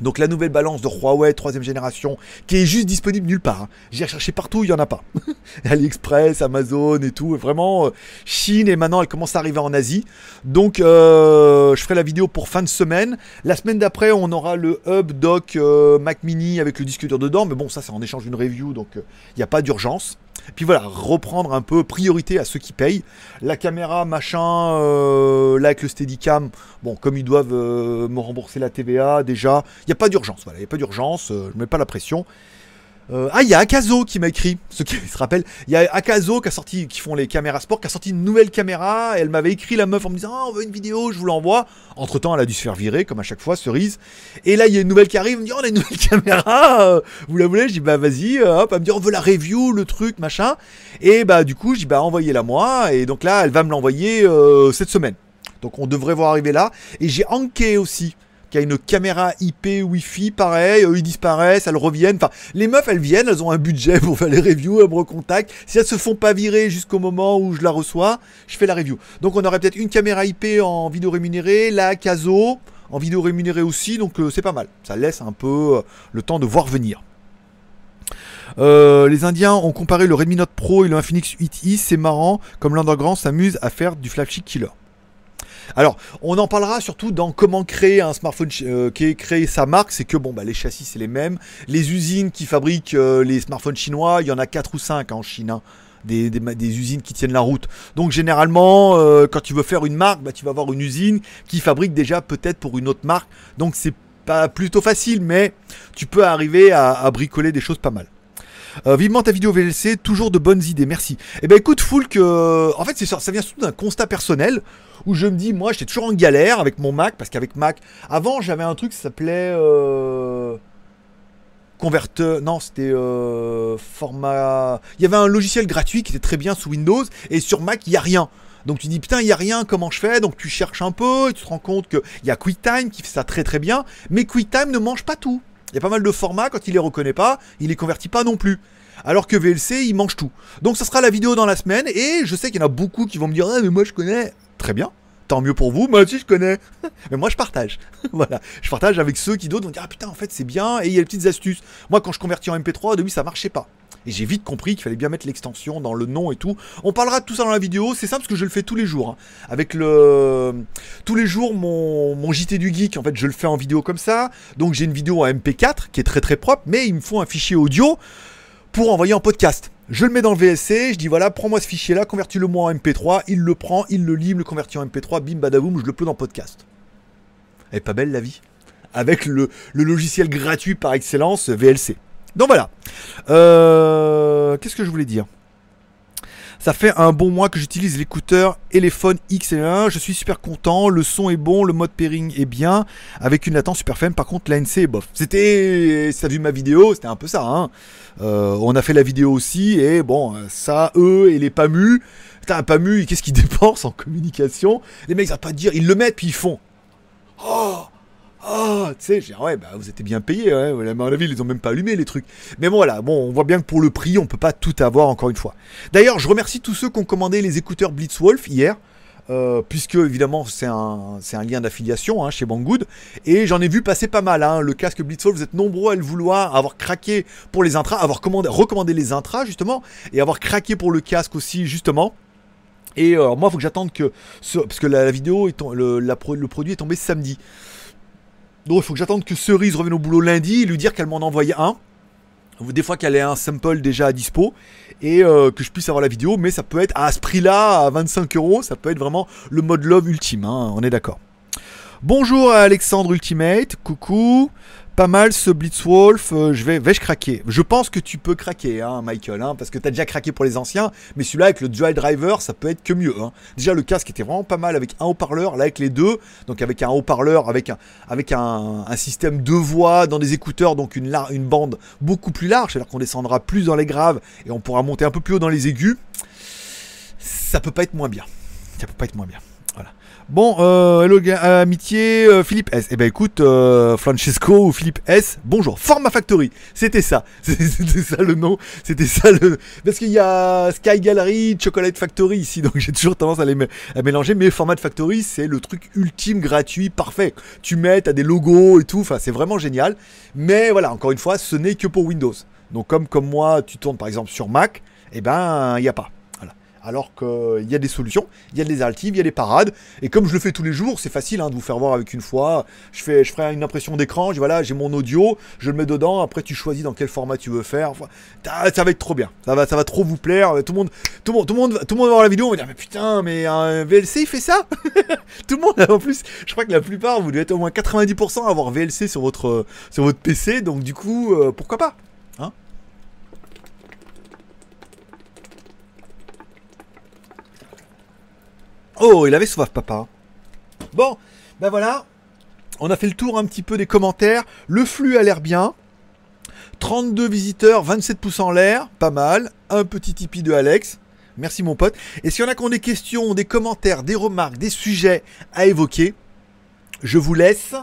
Donc la nouvelle balance de Huawei troisième génération qui est juste disponible nulle part. Hein. J'ai recherché partout, il n'y en a pas. AliExpress, Amazon et tout. Vraiment, euh, Chine et maintenant elle commence à arriver en Asie. Donc euh, je ferai la vidéo pour fin de semaine. La semaine d'après, on aura le Hub Dock euh, Mac Mini avec le disque dur dedans. Mais bon, ça c'est en échange d'une review, donc il n'y a pas d'urgence. Puis voilà, reprendre un peu priorité à ceux qui payent. La caméra, machin, euh, là avec le Steadicam, bon, comme ils doivent euh, me rembourser la TVA déjà, il n'y a pas d'urgence, voilà, il n'y a pas d'urgence, euh, je mets pas la pression. Euh, ah, il y a Akazo qui m'a écrit, ceux qui se rappellent. Il y a Akazo qui a sorti, qui font les caméras sport, qui a sorti une nouvelle caméra. elle m'avait écrit la meuf en me disant, ah, on veut une vidéo, je vous l'envoie. Entre temps, elle a dû se faire virer, comme à chaque fois, cerise. Et là, il y a une nouvelle qui arrive, elle me dit, oh, on a une nouvelle caméra, euh, vous la voulez? Je dis, bah vas-y, euh, hop, elle me dit, on veut la review, le truc, machin. Et bah du coup, je dis, bah envoyez-la moi. Et donc là, elle va me l'envoyer cette semaine. Donc on devrait voir arriver là. Et j'ai Anke aussi a une caméra IP Wi-Fi, pareil, ils disparaissent, elles reviennent. Enfin, les meufs elles viennent, elles ont un budget pour faire les reviews, elles me recontactent. Si elles se font pas virer jusqu'au moment où je la reçois, je fais la review. Donc on aurait peut-être une caméra IP en vidéo rémunérée, la Caso en vidéo rémunérée aussi, donc euh, c'est pas mal. Ça laisse un peu euh, le temps de voir venir. Euh, les Indiens ont comparé le Redmi Note Pro et le Infinix 8i, c'est marrant, comme l'Underground s'amuse à faire du flagship killer. Alors, on en parlera surtout dans comment créer un smartphone, euh, qui créer sa marque. C'est que bon, bah, les châssis c'est les mêmes. Les usines qui fabriquent euh, les smartphones chinois, il y en a 4 ou 5 en Chine. Hein. Des, usines qui tiennent la route. Donc généralement, euh, quand tu veux faire une marque, bah, tu vas avoir une usine qui fabrique déjà peut-être pour une autre marque. Donc c'est pas plutôt facile, mais tu peux arriver à, bricoler des choses pas mal. vivement ta vidéo VLC, toujours de bonnes idées, merci. Eh ben écoute, Foulk, en fait ça, ça vient surtout d'un constat personnel où je me dis, moi, j'étais toujours en galère avec mon Mac, parce qu'avec Mac, avant, j'avais un truc qui s'appelait. Euh, converteur, non, c'était euh, format. Il y avait un logiciel gratuit qui était très bien sous Windows, et sur Mac, il n'y a rien. Donc tu dis putain, il n'y a rien, comment je fais? Donc tu cherches un peu, et tu te rends compte qu'il y a QuickTime qui fait ça très très bien, mais QuickTime ne mange pas tout. Il y a pas mal de formats, quand il les reconnaît pas, il les convertit pas non plus. Alors que VLC, il mange tout. Donc ça sera la vidéo dans la semaine, et je sais qu'il y en a beaucoup qui vont me dire, ah mais moi je connais. Très bien. Tant mieux pour vous, moi aussi je connais. Mais moi je partage. voilà. Je partage avec ceux qui d'autres vont dire Ah putain, en fait c'est bien, et il y a des petites astuces. Moi quand je convertis en MP3, au début ça marchait pas. Et j'ai vite compris qu'il fallait bien mettre l'extension dans le nom et tout. On parlera de tout ça dans la vidéo. C'est simple parce que je le fais tous les jours. Hein. Avec le. Tous les jours, mon... mon JT du Geek, en fait, je le fais en vidéo comme ça. Donc j'ai une vidéo en MP4 qui est très très propre. Mais il me faut un fichier audio pour envoyer en podcast. Je le mets dans le VSC, je dis voilà, prends-moi ce fichier-là, convertis-le moi en MP3, il le prend, il le lit, il le convertit en MP3, bim badaboum, je le plonge en podcast. Est pas belle la vie? Avec le, logiciel gratuit par excellence, VLC. Donc voilà. Euh, qu'est-ce que je voulais dire? Ça fait un bon mois que j'utilise l'écouteur Elephone XL1. Je suis super content. Le son est bon, le mode pairing est bien. Avec une latence super faible. Par contre, l'ANC est bof. C'était. Si t'as vu ma vidéo, c'était un peu ça. Hein. Euh, on a fait la vidéo aussi. Et bon, ça, eux et les PAMU. Putain, un PAMU, qu'est-ce qu'ils dépensent en communication? Les mecs, ça pas dire. Ils le mettent, puis ils font. Oh oh, tu sais, j'ai ouais, bah vous êtes bien payé, ouais, à mon avis, ils ont même pas allumé les trucs. Mais bon, voilà, bon, on voit bien que pour le prix, on peut pas tout avoir encore une fois. D'ailleurs, je remercie tous ceux qui ont commandé les écouteurs Blitzwolf hier. Euh, puisque évidemment c'est un, un, lien d'affiliation hein, chez Banggood et j'en ai vu passer pas mal hein. le casque Blitzwolf vous êtes nombreux à le vouloir avoir craqué pour les intras avoir commandé, recommandé les intras justement et avoir craqué pour le casque aussi justement et euh, moi il faut que j'attende que parce que la, vidéo le, le produit est tombé samedi donc il faut que j'attende que Cerise revienne au boulot lundi et lui dire qu'elle m'en envoyé un. Des fois qu'elle ait un sample déjà à dispo et euh, que je puisse avoir la vidéo, mais ça peut être à ce prix-là, à 25 euros, ça peut être vraiment le mode love ultime, hein, on est d'accord. Bonjour à Alexandre Ultimate, coucou pas mal ce Blitzwolf, euh, je vais, vais-je craquer? Je pense que tu peux craquer, hein, Michael, hein, parce que tu as déjà craqué pour les anciens, mais celui-là avec le Dual Driver, ça peut être que mieux. Hein. Déjà, le casque était vraiment pas mal avec un haut-parleur, là avec les deux, donc avec un haut-parleur, avec un, avec un, système de voix dans des écouteurs, donc une, une bande beaucoup plus large, c'est-à-dire qu'on descendra plus dans les graves et on pourra monter un peu plus haut dans les aigus. Ça peut pas être moins bien. Ça peut pas être moins bien. Bon, euh, hello amitié, euh, Philippe S. Eh ben écoute, euh, Francesco ou Philippe S. Bonjour, Forma Factory. C'était ça, c'était ça le nom, c'était ça le. Parce qu'il y a Sky Gallery, Chocolate Factory ici, donc j'ai toujours tendance à les mélanger. Mais Format Factory, c'est le truc ultime, gratuit, parfait. Tu mets, t'as des logos et tout, enfin c'est vraiment génial. Mais voilà, encore une fois, ce n'est que pour Windows. Donc comme comme moi, tu tournes par exemple sur Mac, eh ben il y a pas. Alors qu'il y a des solutions, il y a des alternatives, il y a des parades. Et comme je le fais tous les jours, c'est facile hein, de vous faire voir avec une fois. Je, fais, ferai une impression d'écran, voilà, j'ai mon audio, je le mets dedans, après tu choisis dans quel format tu veux faire. ça va être trop bien, ça va, ça va trop vous plaire. Tout le monde, tout le monde, tout le monde, tout va voir la vidéo, on va dire mais putain, mais un VLC il fait ça? Tout le monde, en plus, je crois que la plupart, vous devez être au moins 90% à avoir VLC sur votre, sur votre PC, donc du coup, euh, pourquoi pas hein Oh, il avait soif, papa. Bon, ben voilà. On a fait le tour un petit peu des commentaires. Le flux a l'air bien. 32 visiteurs, 27 pouces en l'air, pas mal. Un petit tipi de Alex. Merci mon pote. Et s'il y en a qui ont des questions, des commentaires, des remarques, des sujets à évoquer, je vous laisse.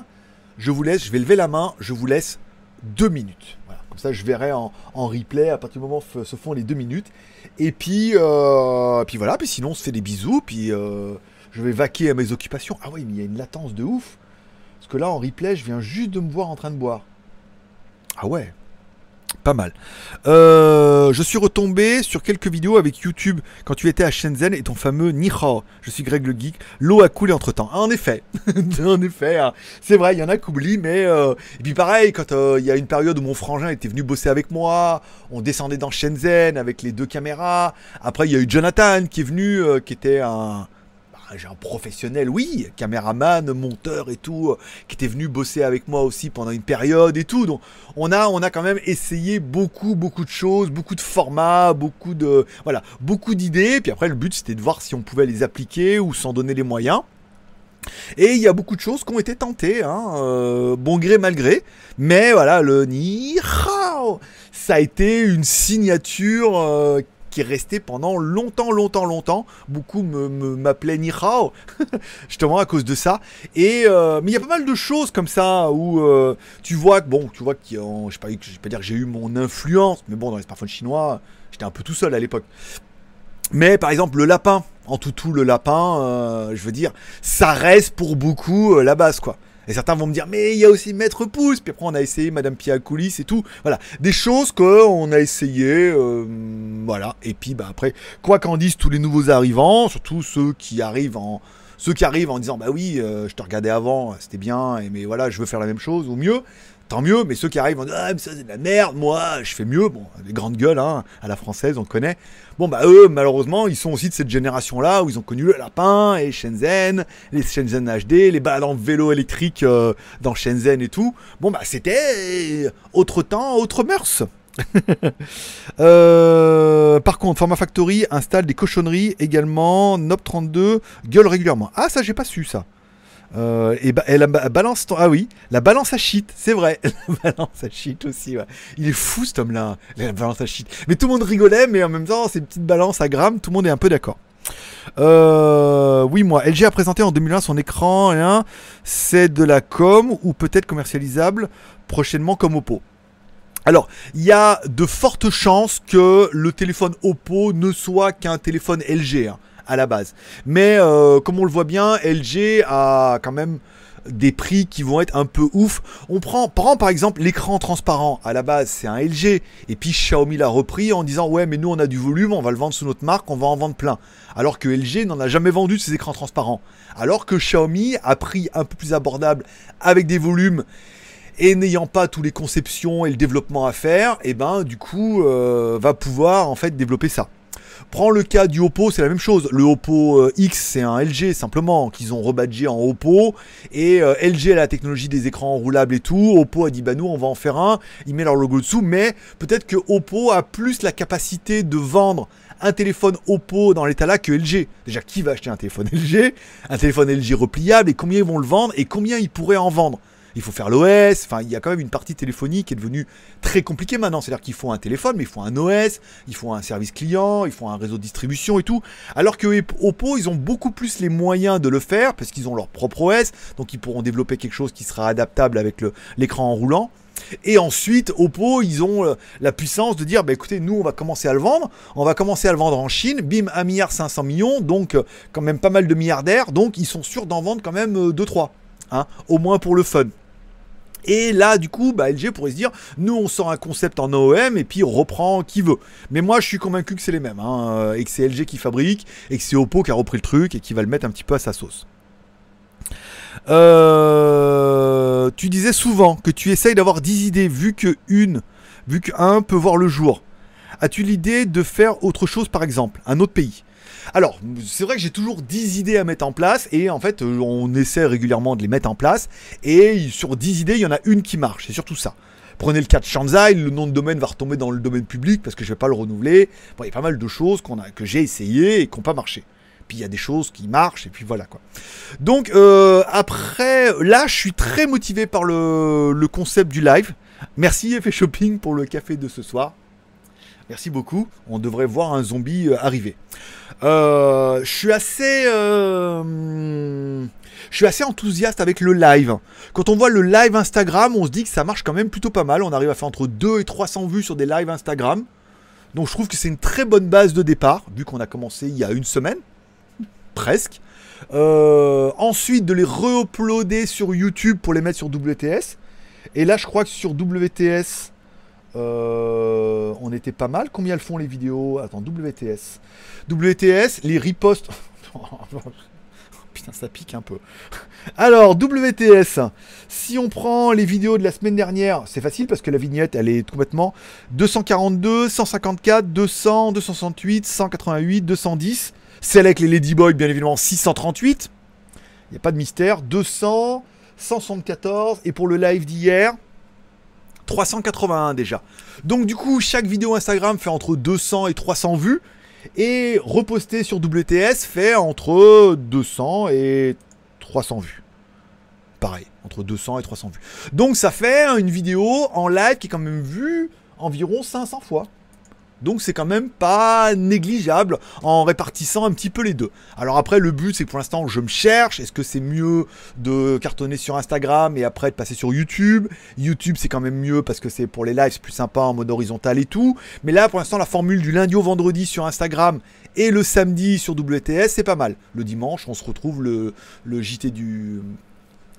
Je vous laisse, je vais lever la main, je vous laisse deux minutes. Comme ça, je verrai en, replay à partir du moment où se font les deux minutes. Et puis, euh, puis voilà, puis sinon on se fait des bisous, puis euh, je vais vaquer à mes occupations. Ah oui, mais il y a une latence de ouf. Parce que là, en replay, je viens juste de me voir en train de boire. Ah ouais. Pas mal. Euh, je suis retombé sur quelques vidéos avec YouTube quand tu étais à Shenzhen et ton fameux Nihao. Je suis Greg le Geek. L'eau a coulé entre temps. en effet. en effet. Hein. C'est vrai, il y en a qui oublient, mais. Euh, et puis pareil, quand euh, il y a une période où mon frangin était venu bosser avec moi, on descendait dans Shenzhen avec les deux caméras. Après, il y a eu Jonathan qui est venu, qui était un un professionnel, oui, caméraman, monteur et tout, euh, qui était venu bosser avec moi aussi pendant une période et tout. Donc on a, on a quand même essayé beaucoup, beaucoup de choses, beaucoup de formats, beaucoup de, voilà, beaucoup d'idées. Puis après le but c'était de voir si on pouvait les appliquer ou s'en donner les moyens. Et il y a beaucoup de choses qui ont été tentées, hein, euh, bon gré mal gré. Mais voilà, le Ni ça a été une signature euh, qui est resté pendant longtemps, longtemps, longtemps. Beaucoup m'appelaient me, justement à cause de ça. Et euh, mais il y a pas mal de choses comme ça où euh, tu vois que bon, tu vois que je sais pas, je vais pas dire que j'ai eu mon influence, mais bon dans les smartphones chinois, j'étais un peu tout seul à l'époque. Mais par exemple le lapin, en tout tout le lapin, euh, je veux dire, ça reste pour beaucoup la base quoi. Et certains vont me dire, mais il y a aussi Maître Pouce. Puis après, on a essayé Madame Pia Coulis et tout. Voilà. Des choses qu'on a essayé. Euh, voilà. Et puis, bah, après, quoi qu'en disent tous les nouveaux arrivants, surtout ceux qui arrivent en. Ceux qui arrivent en disant bah oui, euh, je te regardais avant, c'était bien, et mais voilà, je veux faire la même chose ou mieux tant mieux, mais ceux qui arrivent en disant Ah, mais ça c'est de la merde, moi je fais mieux, bon, les grandes gueules, hein, à la française, on connaît. Bon, bah eux, malheureusement, ils sont aussi de cette génération-là où ils ont connu le lapin et Shenzhen, les Shenzhen HD, les balades en vélo électrique euh, dans Shenzhen et tout. Bon, bah c'était autre temps, autre mœurs. Euh, par contre, Format Factory installe des cochonneries également. Nop32 gueule régulièrement. Ah, ça, j'ai pas su ça. Euh, et bah, la balance, ah oui, la balance à shit, c'est vrai, la balance à shit aussi. Il est fou cet homme-là, la balance à shit. Mais tout le monde rigolait, mais en même temps, ces petites balances à grammes, tout le monde est un peu d'accord. Euh, oui, moi, LG a présenté en 2001 son écran, hein, c'est de la com ou peut-être commercialisable prochainement comme Oppo. Alors, il y a de fortes chances que le téléphone Oppo ne soit qu'un téléphone LG. Hein à la base. Mais euh, comme on le voit bien, LG a quand même des prix qui vont être un peu ouf. On prend, par exemple l'écran transparent. À la base, c'est un LG. Et puis Xiaomi l'a repris en disant Ouais, mais nous on a du volume, on va le vendre sous notre marque, on va en vendre plein. Alors que LG n'en a jamais vendu ses écrans transparents. Alors que Xiaomi a pris un peu plus abordable avec des volumes et n'ayant pas tous les conceptions et le développement à faire, et eh ben du coup euh, va pouvoir en fait développer ça. Prends le cas du Oppo, c'est la même chose. Le Oppo euh, X, c'est un LG simplement qu'ils ont rebadgé en Oppo. Et euh, LG a la technologie des écrans enroulables et tout. Oppo a dit bah nous on va en faire un. Ils mettent leur logo dessous. Mais peut-être que Oppo a plus la capacité de vendre un téléphone Oppo dans l'état là que LG. Déjà, qui va acheter un téléphone LG Un téléphone LG repliable et combien ils vont le vendre et combien ils pourraient en vendre? Il faut faire l'OS, enfin il y a quand même une partie téléphonique qui est devenue très compliquée maintenant. C'est-à-dire qu'il faut un téléphone, mais il faut un OS, il faut un service client, il faut un réseau de distribution et tout. Alors que Oppo, ils ont beaucoup plus les moyens de le faire parce qu'ils ont leur propre OS, donc ils pourront développer quelque chose qui sera adaptable avec l'écran en roulant. Et ensuite, Oppo, ils ont euh, la puissance de dire, bah écoutez, nous, on va commencer à le vendre. On va commencer à le vendre en Chine. Bim, 1 milliard 500 millions. Donc, euh, quand même pas mal de milliardaires. Donc, ils sont sûrs d'en vendre quand même 2-3. Euh, hein, au moins pour le fun. Et là, du coup, bah, LG pourrait se dire, nous, on sort un concept en OEM et puis on reprend qui veut. Mais moi, je suis convaincu que c'est les mêmes, hein, et que c'est LG qui fabrique, et que c'est Oppo qui a repris le truc et qui va le mettre un petit peu à sa sauce. Euh, tu disais souvent que tu essayes d'avoir 10 idées, vu que une, vu qu'un peut voir le jour. As-tu l'idée de faire autre chose, par exemple, un autre pays? Alors, c'est vrai que j'ai toujours 10 idées à mettre en place et en fait, euh, on essaie régulièrement de les mettre en place et sur 10 idées, il y en a une qui marche, c'est surtout ça. Prenez le cas de Shanzai, le nom de domaine va retomber dans le domaine public parce que je vais pas le renouveler. il y a pas mal de choses qu'on a, que j'ai essayé et qui n'ont pas marché. Puis il y a des choses qui marchent et puis voilà quoi. Donc euh, après, là, je suis très motivé par le, le concept du live. Merci Effet Shopping pour le café de ce soir. Merci beaucoup. On devrait voir un zombie euh, arriver. Euh, je suis assez, euh, je suis assez enthousiaste avec le live. Quand on voit le live Instagram, on se dit que ça marche quand même plutôt pas mal. On arrive à faire entre 2 et 300 vues sur des lives Instagram. Donc je trouve que c'est une très bonne base de départ, vu qu'on a commencé il y a une semaine, presque. ensuite, de les re-uploader sur YouTube pour les mettre sur WTS. Et là, je crois que sur WTS, euh, on était pas mal. Combien elles font les vidéos? Attends, WTS. WTS, les ripostes. Putain, ça pique un peu. Alors, WTS, si on prend les vidéos de la semaine dernière, c'est facile parce que la vignette, elle est complètement 242, 154, 200, 268, 188, 210. Celle avec les Ladyboy, bien évidemment, 638. Il n'y a pas de mystère. 200, 174. Et pour le live d'hier, 381 déjà. Donc du coup, chaque vidéo Instagram fait entre 200 et 300 vues. Et reposter sur WTS fait entre 200 et 300 vues. Pareil, entre 200 et 300 vues. Donc ça fait une vidéo en live qui est quand même vue environ 500 fois. Donc c'est quand même pas négligeable en répartissant un petit peu les deux. Alors après le but c'est pour l'instant je me cherche. Est-ce que c'est mieux de cartonner sur Instagram et après de passer sur YouTube? YouTube c'est quand même mieux parce que c'est pour les lives plus sympa en mode horizontal et tout. Mais là pour l'instant la formule du lundi au vendredi sur Instagram et le samedi sur WTS c'est pas mal. Le dimanche on se retrouve le, le JT du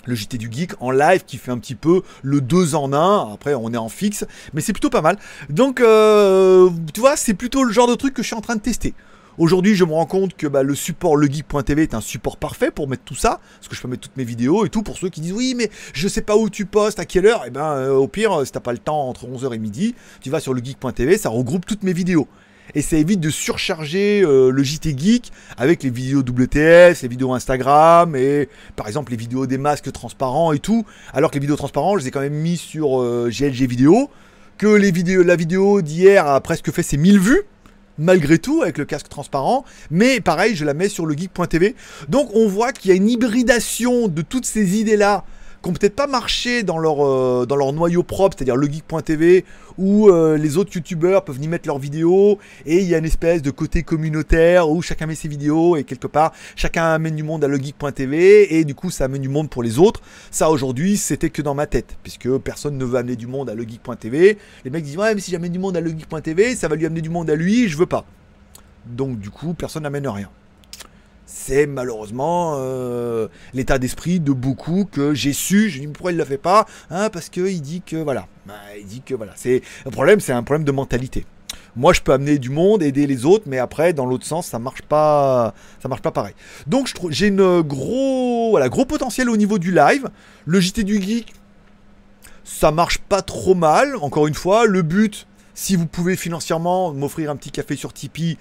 le JT du Geek en live qui fait un petit peu le 2 en 1. Après, on est en fixe, mais c'est plutôt pas mal. Donc, euh, tu vois, c'est plutôt le genre de truc que je suis en train de tester. Aujourd'hui, je me rends compte que bah, le support legeek.tv est un support parfait pour mettre tout ça, parce que je peux mettre toutes mes vidéos et tout. Pour ceux qui disent oui, mais je sais pas où tu postes, à quelle heure, eh ben euh, au pire, si t'as pas le temps entre 11h et midi, tu vas sur legeek.tv, ça regroupe toutes mes vidéos et ça évite de surcharger euh, le JT Geek avec les vidéos WTS, les vidéos Instagram et par exemple les vidéos des masques transparents et tout. Alors que les vidéos transparents, je les ai quand même mis sur GLG euh, vidéo. Que la vidéo d'hier a presque fait ses 1000 vues malgré tout avec le casque transparent mais pareil je la mets sur le geek.tv donc on voit qu'il y a une hybridation de toutes ces idées là qui n'ont peut-être pas marché dans leur, euh, noyau propre, c'est-à-dire legeek.tv, où euh, les autres youtubeurs peuvent y mettre leurs vidéos, et il y a une espèce de côté communautaire où chacun met ses vidéos, et quelque part, chacun amène du monde à legeek.tv, et du coup, ça amène du monde pour les autres. Ça, aujourd'hui, c'était que dans ma tête, puisque personne ne veut amener du monde à legeek.tv. Les mecs disent, ouais, mais si j'amène du monde à legeek.tv, ça va lui amener du monde à lui, je veux pas. Donc, du coup, personne n'amène rien c'est malheureusement euh, l'état d'esprit de beaucoup que j'ai su. Je dis pourquoi il ne le fait pas hein, Parce qu'il dit que voilà. Bah, il dit que voilà. C'est un problème, c'est un problème de mentalité. Moi, je peux amener du monde, aider les autres, mais après, dans l'autre sens, ça marche pas, ça marche pas pareil. Donc, j'ai une gros, gros potentiel au niveau du live. Le JT du geek, ça marche pas trop mal. Encore une fois, le but, si vous pouvez financièrement m'offrir un petit café sur Tipeee,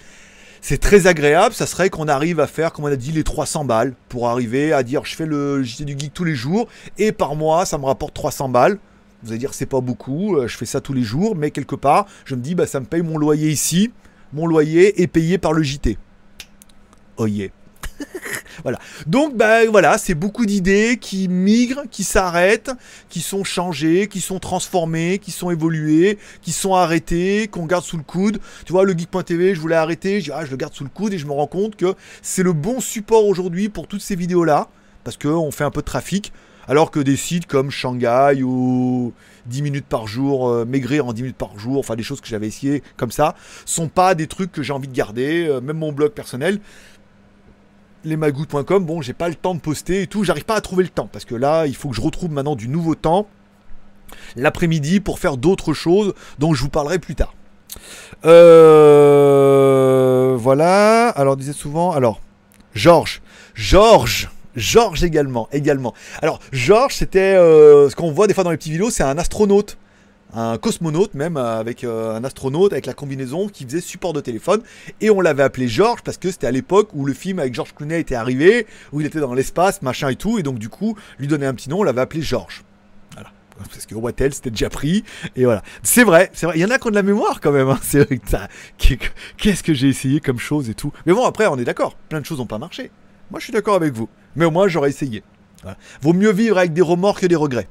c'est très agréable. Ça serait qu'on arrive à faire, comme on a dit, les 300 balles pour arriver à dire je fais le JT du geek tous les jours et par mois ça me rapporte 300 balles. Vous allez dire c'est pas beaucoup, euh, je fais ça tous les jours, mais quelque part je me dis bah ça me paye mon loyer ici. Mon loyer est payé par le JT. Oh yeah. voilà. Donc, ben voilà, c'est beaucoup d'idées qui migrent, qui s'arrêtent, qui sont changées, qui sont transformées, qui sont évoluées, qui sont arrêtées, qu'on garde sous le coude. Tu vois, le geek.tv, je voulais arrêter, je dis, ah, je le garde sous le coude et je me rends compte que c'est le bon support aujourd'hui pour toutes ces vidéos-là, parce qu'on fait un peu de trafic. Alors que des sites comme Shanghai ou 10 minutes par jour, euh, maigrir en 10 minutes par jour, enfin des choses que j'avais essayé comme ça, sont pas des trucs que j'ai envie de garder. Euh, même mon blog personnel, lesmagouts.com, bon, j'ai pas le temps de poster et tout, j'arrive pas à trouver le temps parce que là, il faut que je retrouve maintenant du nouveau temps l'après-midi pour faire d'autres choses dont je vous parlerai plus tard. Euh, voilà. Alors, disait souvent. Alors, Georges. Georges. Georges également, également. Alors, Georges, c'était euh, ce qu'on voit des fois dans les petits vidéos, c'est un astronaute un cosmonaute même, avec euh, un astronaute, avec la combinaison qui faisait support de téléphone. Et on l'avait appelé Georges parce que c'était à l'époque où le film avec Georges Clooney était arrivé, où il était dans l'espace, machin et tout. Et donc du coup, lui donner un petit nom, on l'avait appelé Georges. Voilà. Parce que Wattel c'était déjà pris. Et voilà. C'est vrai, c'est vrai. Il y en a qui ont de la mémoire quand même. Hein. C'est vrai que. Qu'est-ce que j'ai essayé comme chose et tout. Mais bon, après, on est d'accord. Plein de choses n'ont pas marché. Moi, je suis d'accord avec vous. Mais au moins, j'aurais essayé. Vaut mieux vivre avec des remords que des regrets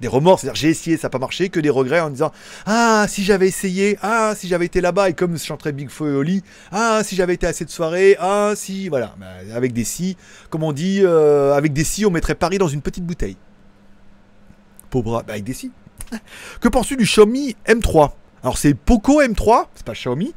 des remords, c'est-à-dire j'ai essayé, ça n'a pas marché, que des regrets en disant Ah, si j'avais essayé, ah, si j'avais été là-bas, et comme je chanterais Big Flo et Oli, ah, si j'avais été à cette soirée, ah, si, voilà, bah, avec des si, comme on dit, euh, avec des si, on mettrait Paris dans une petite bouteille. Pauvre, bah, avec des si. que penses-tu du Xiaomi M3 Alors c'est Poco M3, c'est pas Xiaomi.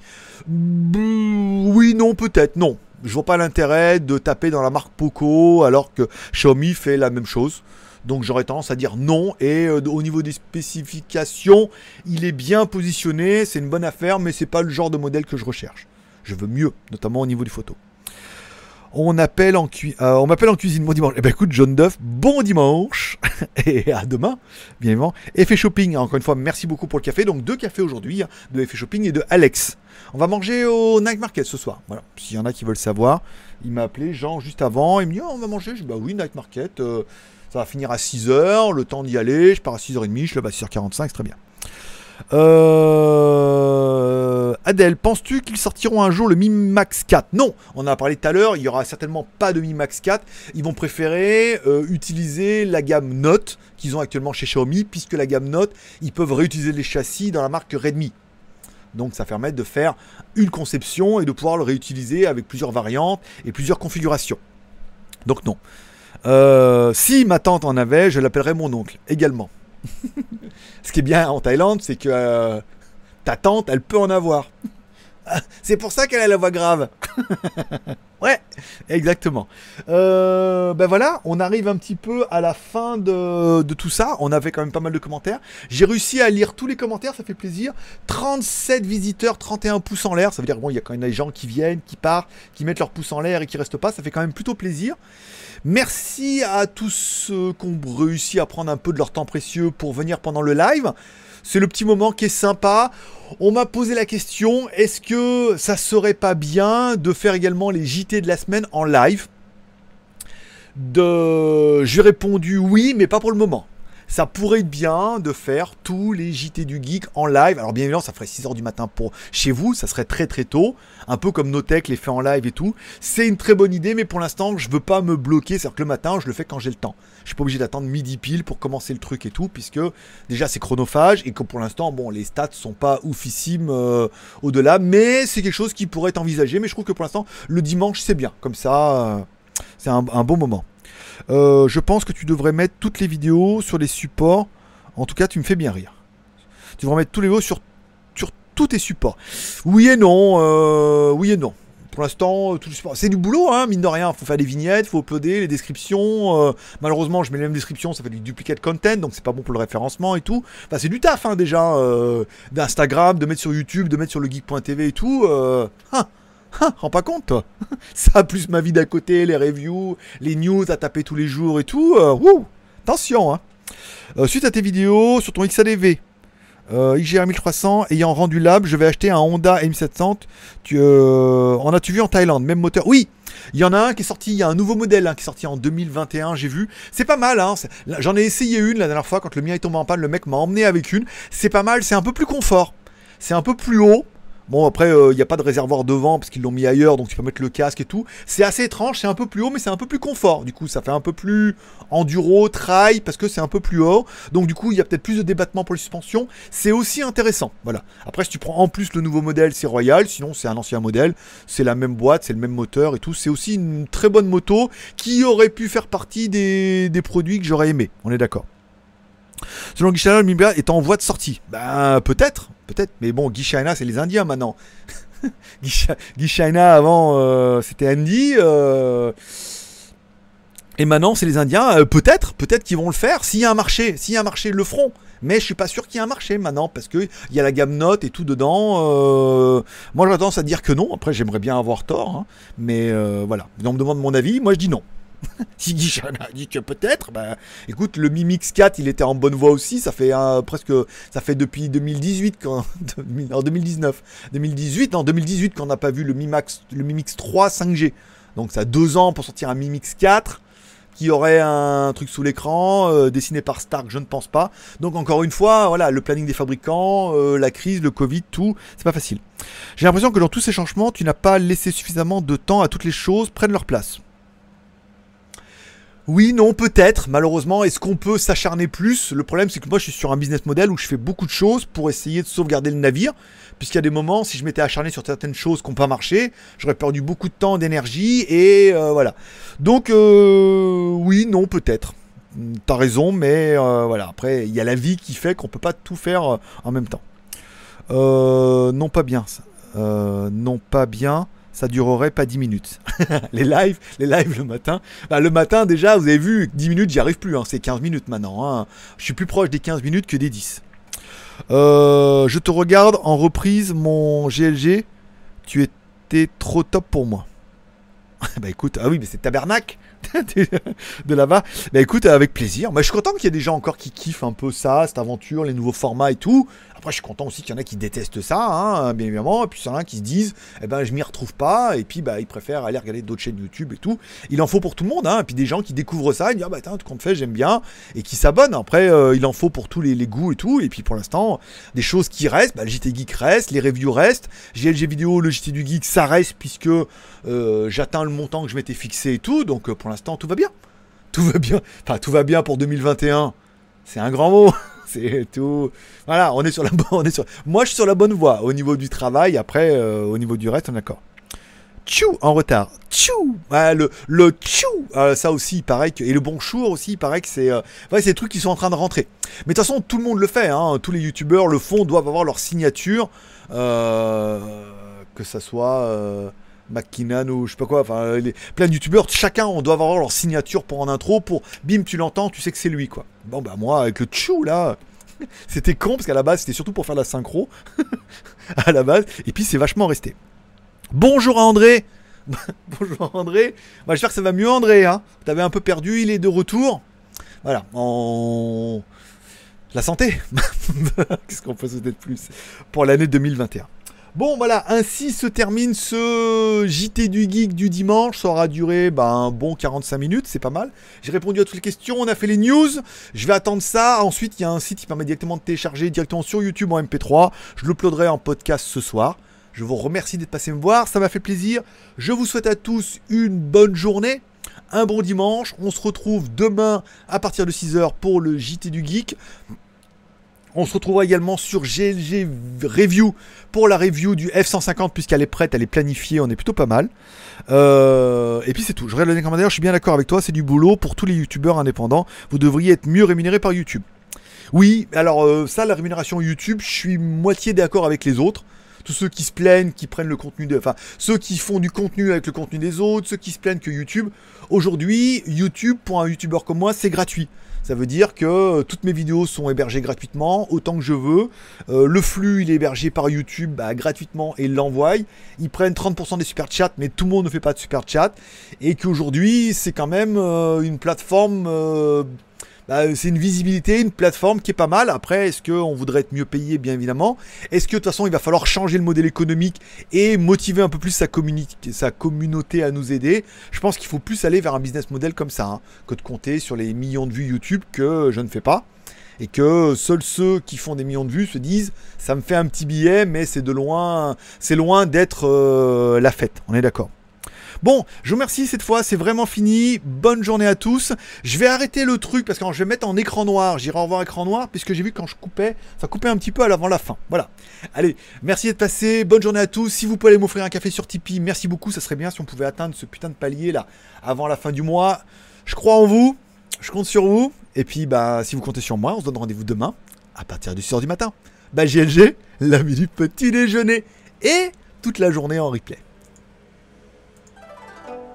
Oui, non, peut-être, non. Je vois pas l'intérêt de taper dans la marque Poco alors que Xiaomi fait la même chose. Donc j'aurais tendance à dire non. Et euh, au niveau des spécifications, il est bien positionné, c'est une bonne affaire, mais c'est pas le genre de modèle que je recherche. Je veux mieux, notamment au niveau des photos. On, euh, m'appelle en cuisine. Bon dimanche. Eh ben écoute, John Duff, bon dimanche. et à demain, bien évidemment. Effet Shopping, encore une fois, merci beaucoup pour le café. Donc deux cafés aujourd'hui, hein, de Effet Shopping et de Alex. On va manger au Night Market ce soir. Voilà, s'il y en a qui veulent savoir. Il m'a appelé Jean juste avant. Il me dit, oh, on va manger. Je dis, bah oui, Night Market. Euh, ça va finir à 6h, le temps d'y aller, je pars à 6h30, je lève à 6h45, c'est très bien. Euh... Adèle, penses-tu qu'ils sortiront un jour le Mi Max 4 Non, on en a parlé tout à l'heure, il n'y aura certainement pas de Mi Max 4. Ils vont préférer euh, utiliser la gamme Note qu'ils ont actuellement chez Xiaomi, puisque la gamme Note, ils peuvent réutiliser les châssis dans la marque Redmi. Donc ça permet de faire une conception et de pouvoir le réutiliser avec plusieurs variantes et plusieurs configurations. Donc non. Euh, si ma tante en avait, je l'appellerais mon oncle également. Ce qui est bien en Thaïlande, c'est que euh, ta tante, elle peut en avoir. C'est pour ça qu'elle a la voix grave. ouais, exactement. Euh, ben voilà, on arrive un petit peu à la fin de, de, tout ça. On avait quand même pas mal de commentaires. J'ai réussi à lire tous les commentaires, ça fait plaisir. 37 visiteurs, 31 pouces en l'air. Ça veut dire bon, il y a quand même des gens qui viennent, qui partent, qui mettent leurs pouces en l'air et qui restent pas. Ça fait quand même plutôt plaisir. Merci à tous ceux qui ont réussi à prendre un peu de leur temps précieux pour venir pendant le live. C'est le petit moment qui est sympa. On m'a posé la question, est-ce que ça serait pas bien de faire également les JT de la semaine en live? De... J'ai répondu oui, mais pas pour le moment ça pourrait être bien de faire tous les JT du Geek en live. Alors bien évidemment, ça ferait 6h du matin pour chez vous, ça serait très très tôt, un peu comme Notech les fait en live et tout. C'est une très bonne idée, mais pour l'instant, je veux pas me bloquer, c'est-à-dire que le matin, je le fais quand j'ai le temps. Je suis pas obligé d'attendre midi pile pour commencer le truc et tout, puisque déjà c'est chronophage et que pour l'instant, bon, les stats sont pas oufissimes euh, au-delà, mais c'est quelque chose qui pourrait être envisagé. Mais je trouve que pour l'instant, le dimanche, c'est bien. Comme ça, euh, c'est un bon moment. Euh, je pense que tu devrais mettre toutes les vidéos sur les supports. En tout cas, tu me fais bien rire. Tu devrais mettre tous les vidéos sur, tous tes supports. Oui et non. Euh, oui et non. Pour l'instant, c'est du boulot, hein, mine de rien. Il faut faire des vignettes, il faut uploader les descriptions. Euh, malheureusement, je mets les mêmes descriptions, ça fait du duplicate content, donc c'est pas bon pour le référencement et tout. Enfin, c'est du taf hein, déjà, d'Instagram, de mettre sur YouTube, de mettre sur le geek.tv et tout. Hein. Ah, rends pas compte, toi. Ça, plus ma vie d'à côté, les reviews, les news à taper tous les jours et tout. Euh, attention, hein. Euh, suite à tes vidéos sur ton XADV, euh, IGR 1300 ayant rendu lab, je vais acheter un Honda M700. Tu, euh, en as-tu vu en Thaïlande Même moteur? Oui il y en a un qui est sorti, il y a un nouveau modèle hein, qui est sorti en 2021, j'ai vu. C'est pas mal, hein. J'en ai essayé une la dernière fois quand le mien est tombé en panne, le mec m'a emmené avec une. C'est pas mal, c'est un peu plus confort. C'est un peu plus haut. Bon, après, il euh, n'y a pas de réservoir devant parce qu'ils l'ont mis ailleurs, donc tu peux mettre le casque et tout. C'est assez étrange, c'est un peu plus haut, mais c'est un peu plus confort. Du coup, ça fait un peu plus enduro, trail, parce que c'est un peu plus haut. Donc, du coup, il y a peut-être plus de débattement pour les suspensions. C'est aussi intéressant. Voilà. Après, si tu prends en plus le nouveau modèle, c'est Royal. Sinon, c'est un ancien modèle. C'est la même boîte, c'est le même moteur et tout. C'est aussi une très bonne moto qui aurait pu faire partie des, produits que j'aurais aimé. On est d'accord. Selon le Mibia est en voie de sortie. Ben, peut-être, peut-être. Mais bon, Guy c'est les Indiens maintenant. Guy, avant, euh, c'était Andy. Euh, Et maintenant, c'est les Indiens, euh, peut-être, peut-être qu'ils vont le faire. S'il y a un marché, s'il y a un marché, ils le feront. Mais je suis pas sûr qu'il y ait un marché maintenant, parce qu'il y a la gamme note et tout dedans. Moi, j'ai tendance à dire que non. Après, j'aimerais bien avoir tort. hein. Mais voilà. On me demande mon avis, moi je dis non. Si Guichard a dit que peut-être, bah, écoute, le Mi Mix 4, il était en bonne voie aussi. Ça fait presque, ça fait depuis 2018, quand, en 2019, 2018, en 2018 qu'on n'a pas vu le Mi Max, le Mi Mix 3 5G. Donc ça a deux ans pour sortir un Mi Mix 4 qui aurait un truc sous l'écran, euh, dessiné par Stark, je ne pense pas. Donc encore une fois, voilà, le planning des fabricants, euh, la crise, le Covid, tout, c'est pas facile. J'ai l'impression que dans tous ces changements, tu n'as pas laissé suffisamment de temps à toutes les choses prennent leur place. Oui, non, peut-être. Malheureusement, est-ce qu'on peut s'acharner plus? Le problème, c'est que moi, je suis sur un business model où je fais beaucoup de choses pour essayer de sauvegarder le navire. Puisqu'il y a des moments, si je m'étais acharné sur certaines choses qui n'ont pas marché, j'aurais perdu beaucoup de temps, d'énergie, et euh, voilà. Donc, euh, oui, non, peut-être. T'as raison, mais euh, voilà. Après, il y a la vie qui fait qu'on peut pas tout faire en même temps. Non, pas bien. ça. Non, pas bien. Ça durerait pas 10 minutes. les lives, les lives le matin. Bah, le matin, déjà, vous avez vu, 10 minutes, j'y arrive plus. hein. C'est 15 minutes maintenant. hein. Je suis plus proche des 15 minutes que des 10. Euh, je te regarde en reprise, mon GLG. Tu étais trop top pour moi. bah écoute, ah oui, mais c'est Tabernacle de là-bas. Bah écoute, avec plaisir. Bah, je suis content qu'il y ait des gens encore qui kiffent un peu ça, cette aventure, les nouveaux formats et tout. Après, je suis content aussi qu'il y en a qui détestent ça, hein, bien évidemment. Et puis, il y en a qui se disent, eh ben, je m'y retrouve pas. Et puis, bah, ils préfèrent aller regarder d'autres chaînes YouTube et tout. Il en faut pour tout le monde, hein. Et puis, des gens qui découvrent ça, ils disent, ah bah, tiens, tout compte fait, j'aime bien. Et qui s'abonnent. Après, euh, il en faut pour tous les, goûts et tout. Et puis, pour l'instant, des choses qui restent, bah, le JT Geek reste, les reviews restent. GLG vidéo, le JT du Geek, ça reste puisque euh, j'atteins le montant que je m'étais fixé et tout. Donc, euh, pour l'instant, tout va bien. Tout va bien. Enfin, tout va bien pour 2021. C'est un grand mot. C'est tout. Voilà, on est sur la bonne. On est sur... Moi, je suis sur la bonne voie au niveau du travail. Après, euh, au niveau du reste, on est d'accord. Tchou en retard. Tchou le, le tchou euh, Ça aussi, il paraît que. Et le bonjour aussi, il paraît que c'est. euh, ouais, c'est des trucs qui sont en train de rentrer. Mais de toute façon, tout le monde le fait. Hein. Tous les youtubeurs le font, doivent avoir leur signature. que ça soit. Euh, McKinnon ou je sais pas quoi, enfin les, plein de youtubeurs, chacun on doit avoir leur signature pour en intro, pour bim tu l'entends, tu sais que c'est lui quoi. Bon bah moi avec le tchou là, c'était con parce qu'à la base c'était surtout pour faire la synchro à la base, et puis c'est vachement resté. Bonjour à André, bonjour André, bah, j'espère que ça va mieux André, hein. T'avais un peu perdu, il est de retour. Voilà, en la santé. Qu'est-ce qu'on peut souhaiter de plus pour l'année 2021 Bon voilà, ainsi se termine ce JT du Geek du dimanche. Ça aura duré ben, un bon 45 minutes, c'est pas mal. J'ai répondu à toutes les questions, on a fait les news. Je vais attendre ça. Ensuite, il y a un site qui permet directement de télécharger directement sur YouTube en MP3. Je l'uploaderai en podcast ce soir. Je vous remercie d'être passé me voir, ça m'a fait plaisir. Je vous souhaite à tous une bonne journée, un bon dimanche. On se retrouve demain à partir de 6h pour le JT du Geek. On se retrouvera également sur GLG Review pour la review du F-150 puisqu'elle est prête, elle est planifiée, on est plutôt pas mal. Euh, et puis c'est tout. Je regarde le commentaire, je suis bien d'accord avec toi, c'est du boulot pour tous les youtubeurs indépendants. Vous devriez être mieux rémunérés par YouTube. Oui, alors euh, ça, la rémunération YouTube, je suis moitié d'accord avec les autres. Tous ceux qui se plaignent, qui prennent le contenu de. Enfin, ceux qui font du contenu avec le contenu des autres, ceux qui se plaignent que YouTube. Aujourd'hui, YouTube, pour un youtubeur comme moi, c'est gratuit. Ça veut dire que euh, toutes mes vidéos sont hébergées gratuitement, autant que je veux. Euh, le flux, il est hébergé par YouTube bah, gratuitement et ils l'envoient. Ils prennent 30% des super chats, mais tout le monde ne fait pas de super chat. Et qu'aujourd'hui, c'est quand même euh, une plateforme. Euh, bah, c'est une visibilité, une plateforme qui est pas mal. Après, est-ce qu'on voudrait être mieux payé, bien évidemment Est-ce que de toute façon, il va falloir changer le modèle économique et motiver un peu plus sa, sa communauté à nous aider? Je pense qu'il faut plus aller vers un business model comme ça, hein, que de compter sur les millions de vues YouTube que je ne fais pas. Et que seuls ceux qui font des millions de vues se disent ça me fait un petit billet, mais c'est de loin, c'est loin d'être euh, la fête. On est d'accord. Bon, je vous remercie cette fois, c'est vraiment fini. Bonne journée à tous. Je vais arrêter le truc parce que je vais mettre en écran noir. J'irai en revoir écran noir puisque j'ai vu quand je coupais, ça coupait un petit peu à l'avant la fin. Voilà. Allez, merci d'être passé. Bonne journée à tous. Si vous pouvez m'offrir un café sur Tipeee, merci beaucoup. Ça serait bien si on pouvait atteindre ce putain de palier là avant la fin du mois. Je crois en vous. Je compte sur vous. Et puis, bah, si vous comptez sur moi, on se donne rendez-vous demain à partir du 6h du matin. Bah, GLG, l'ami du petit déjeuner. Et toute la journée en replay.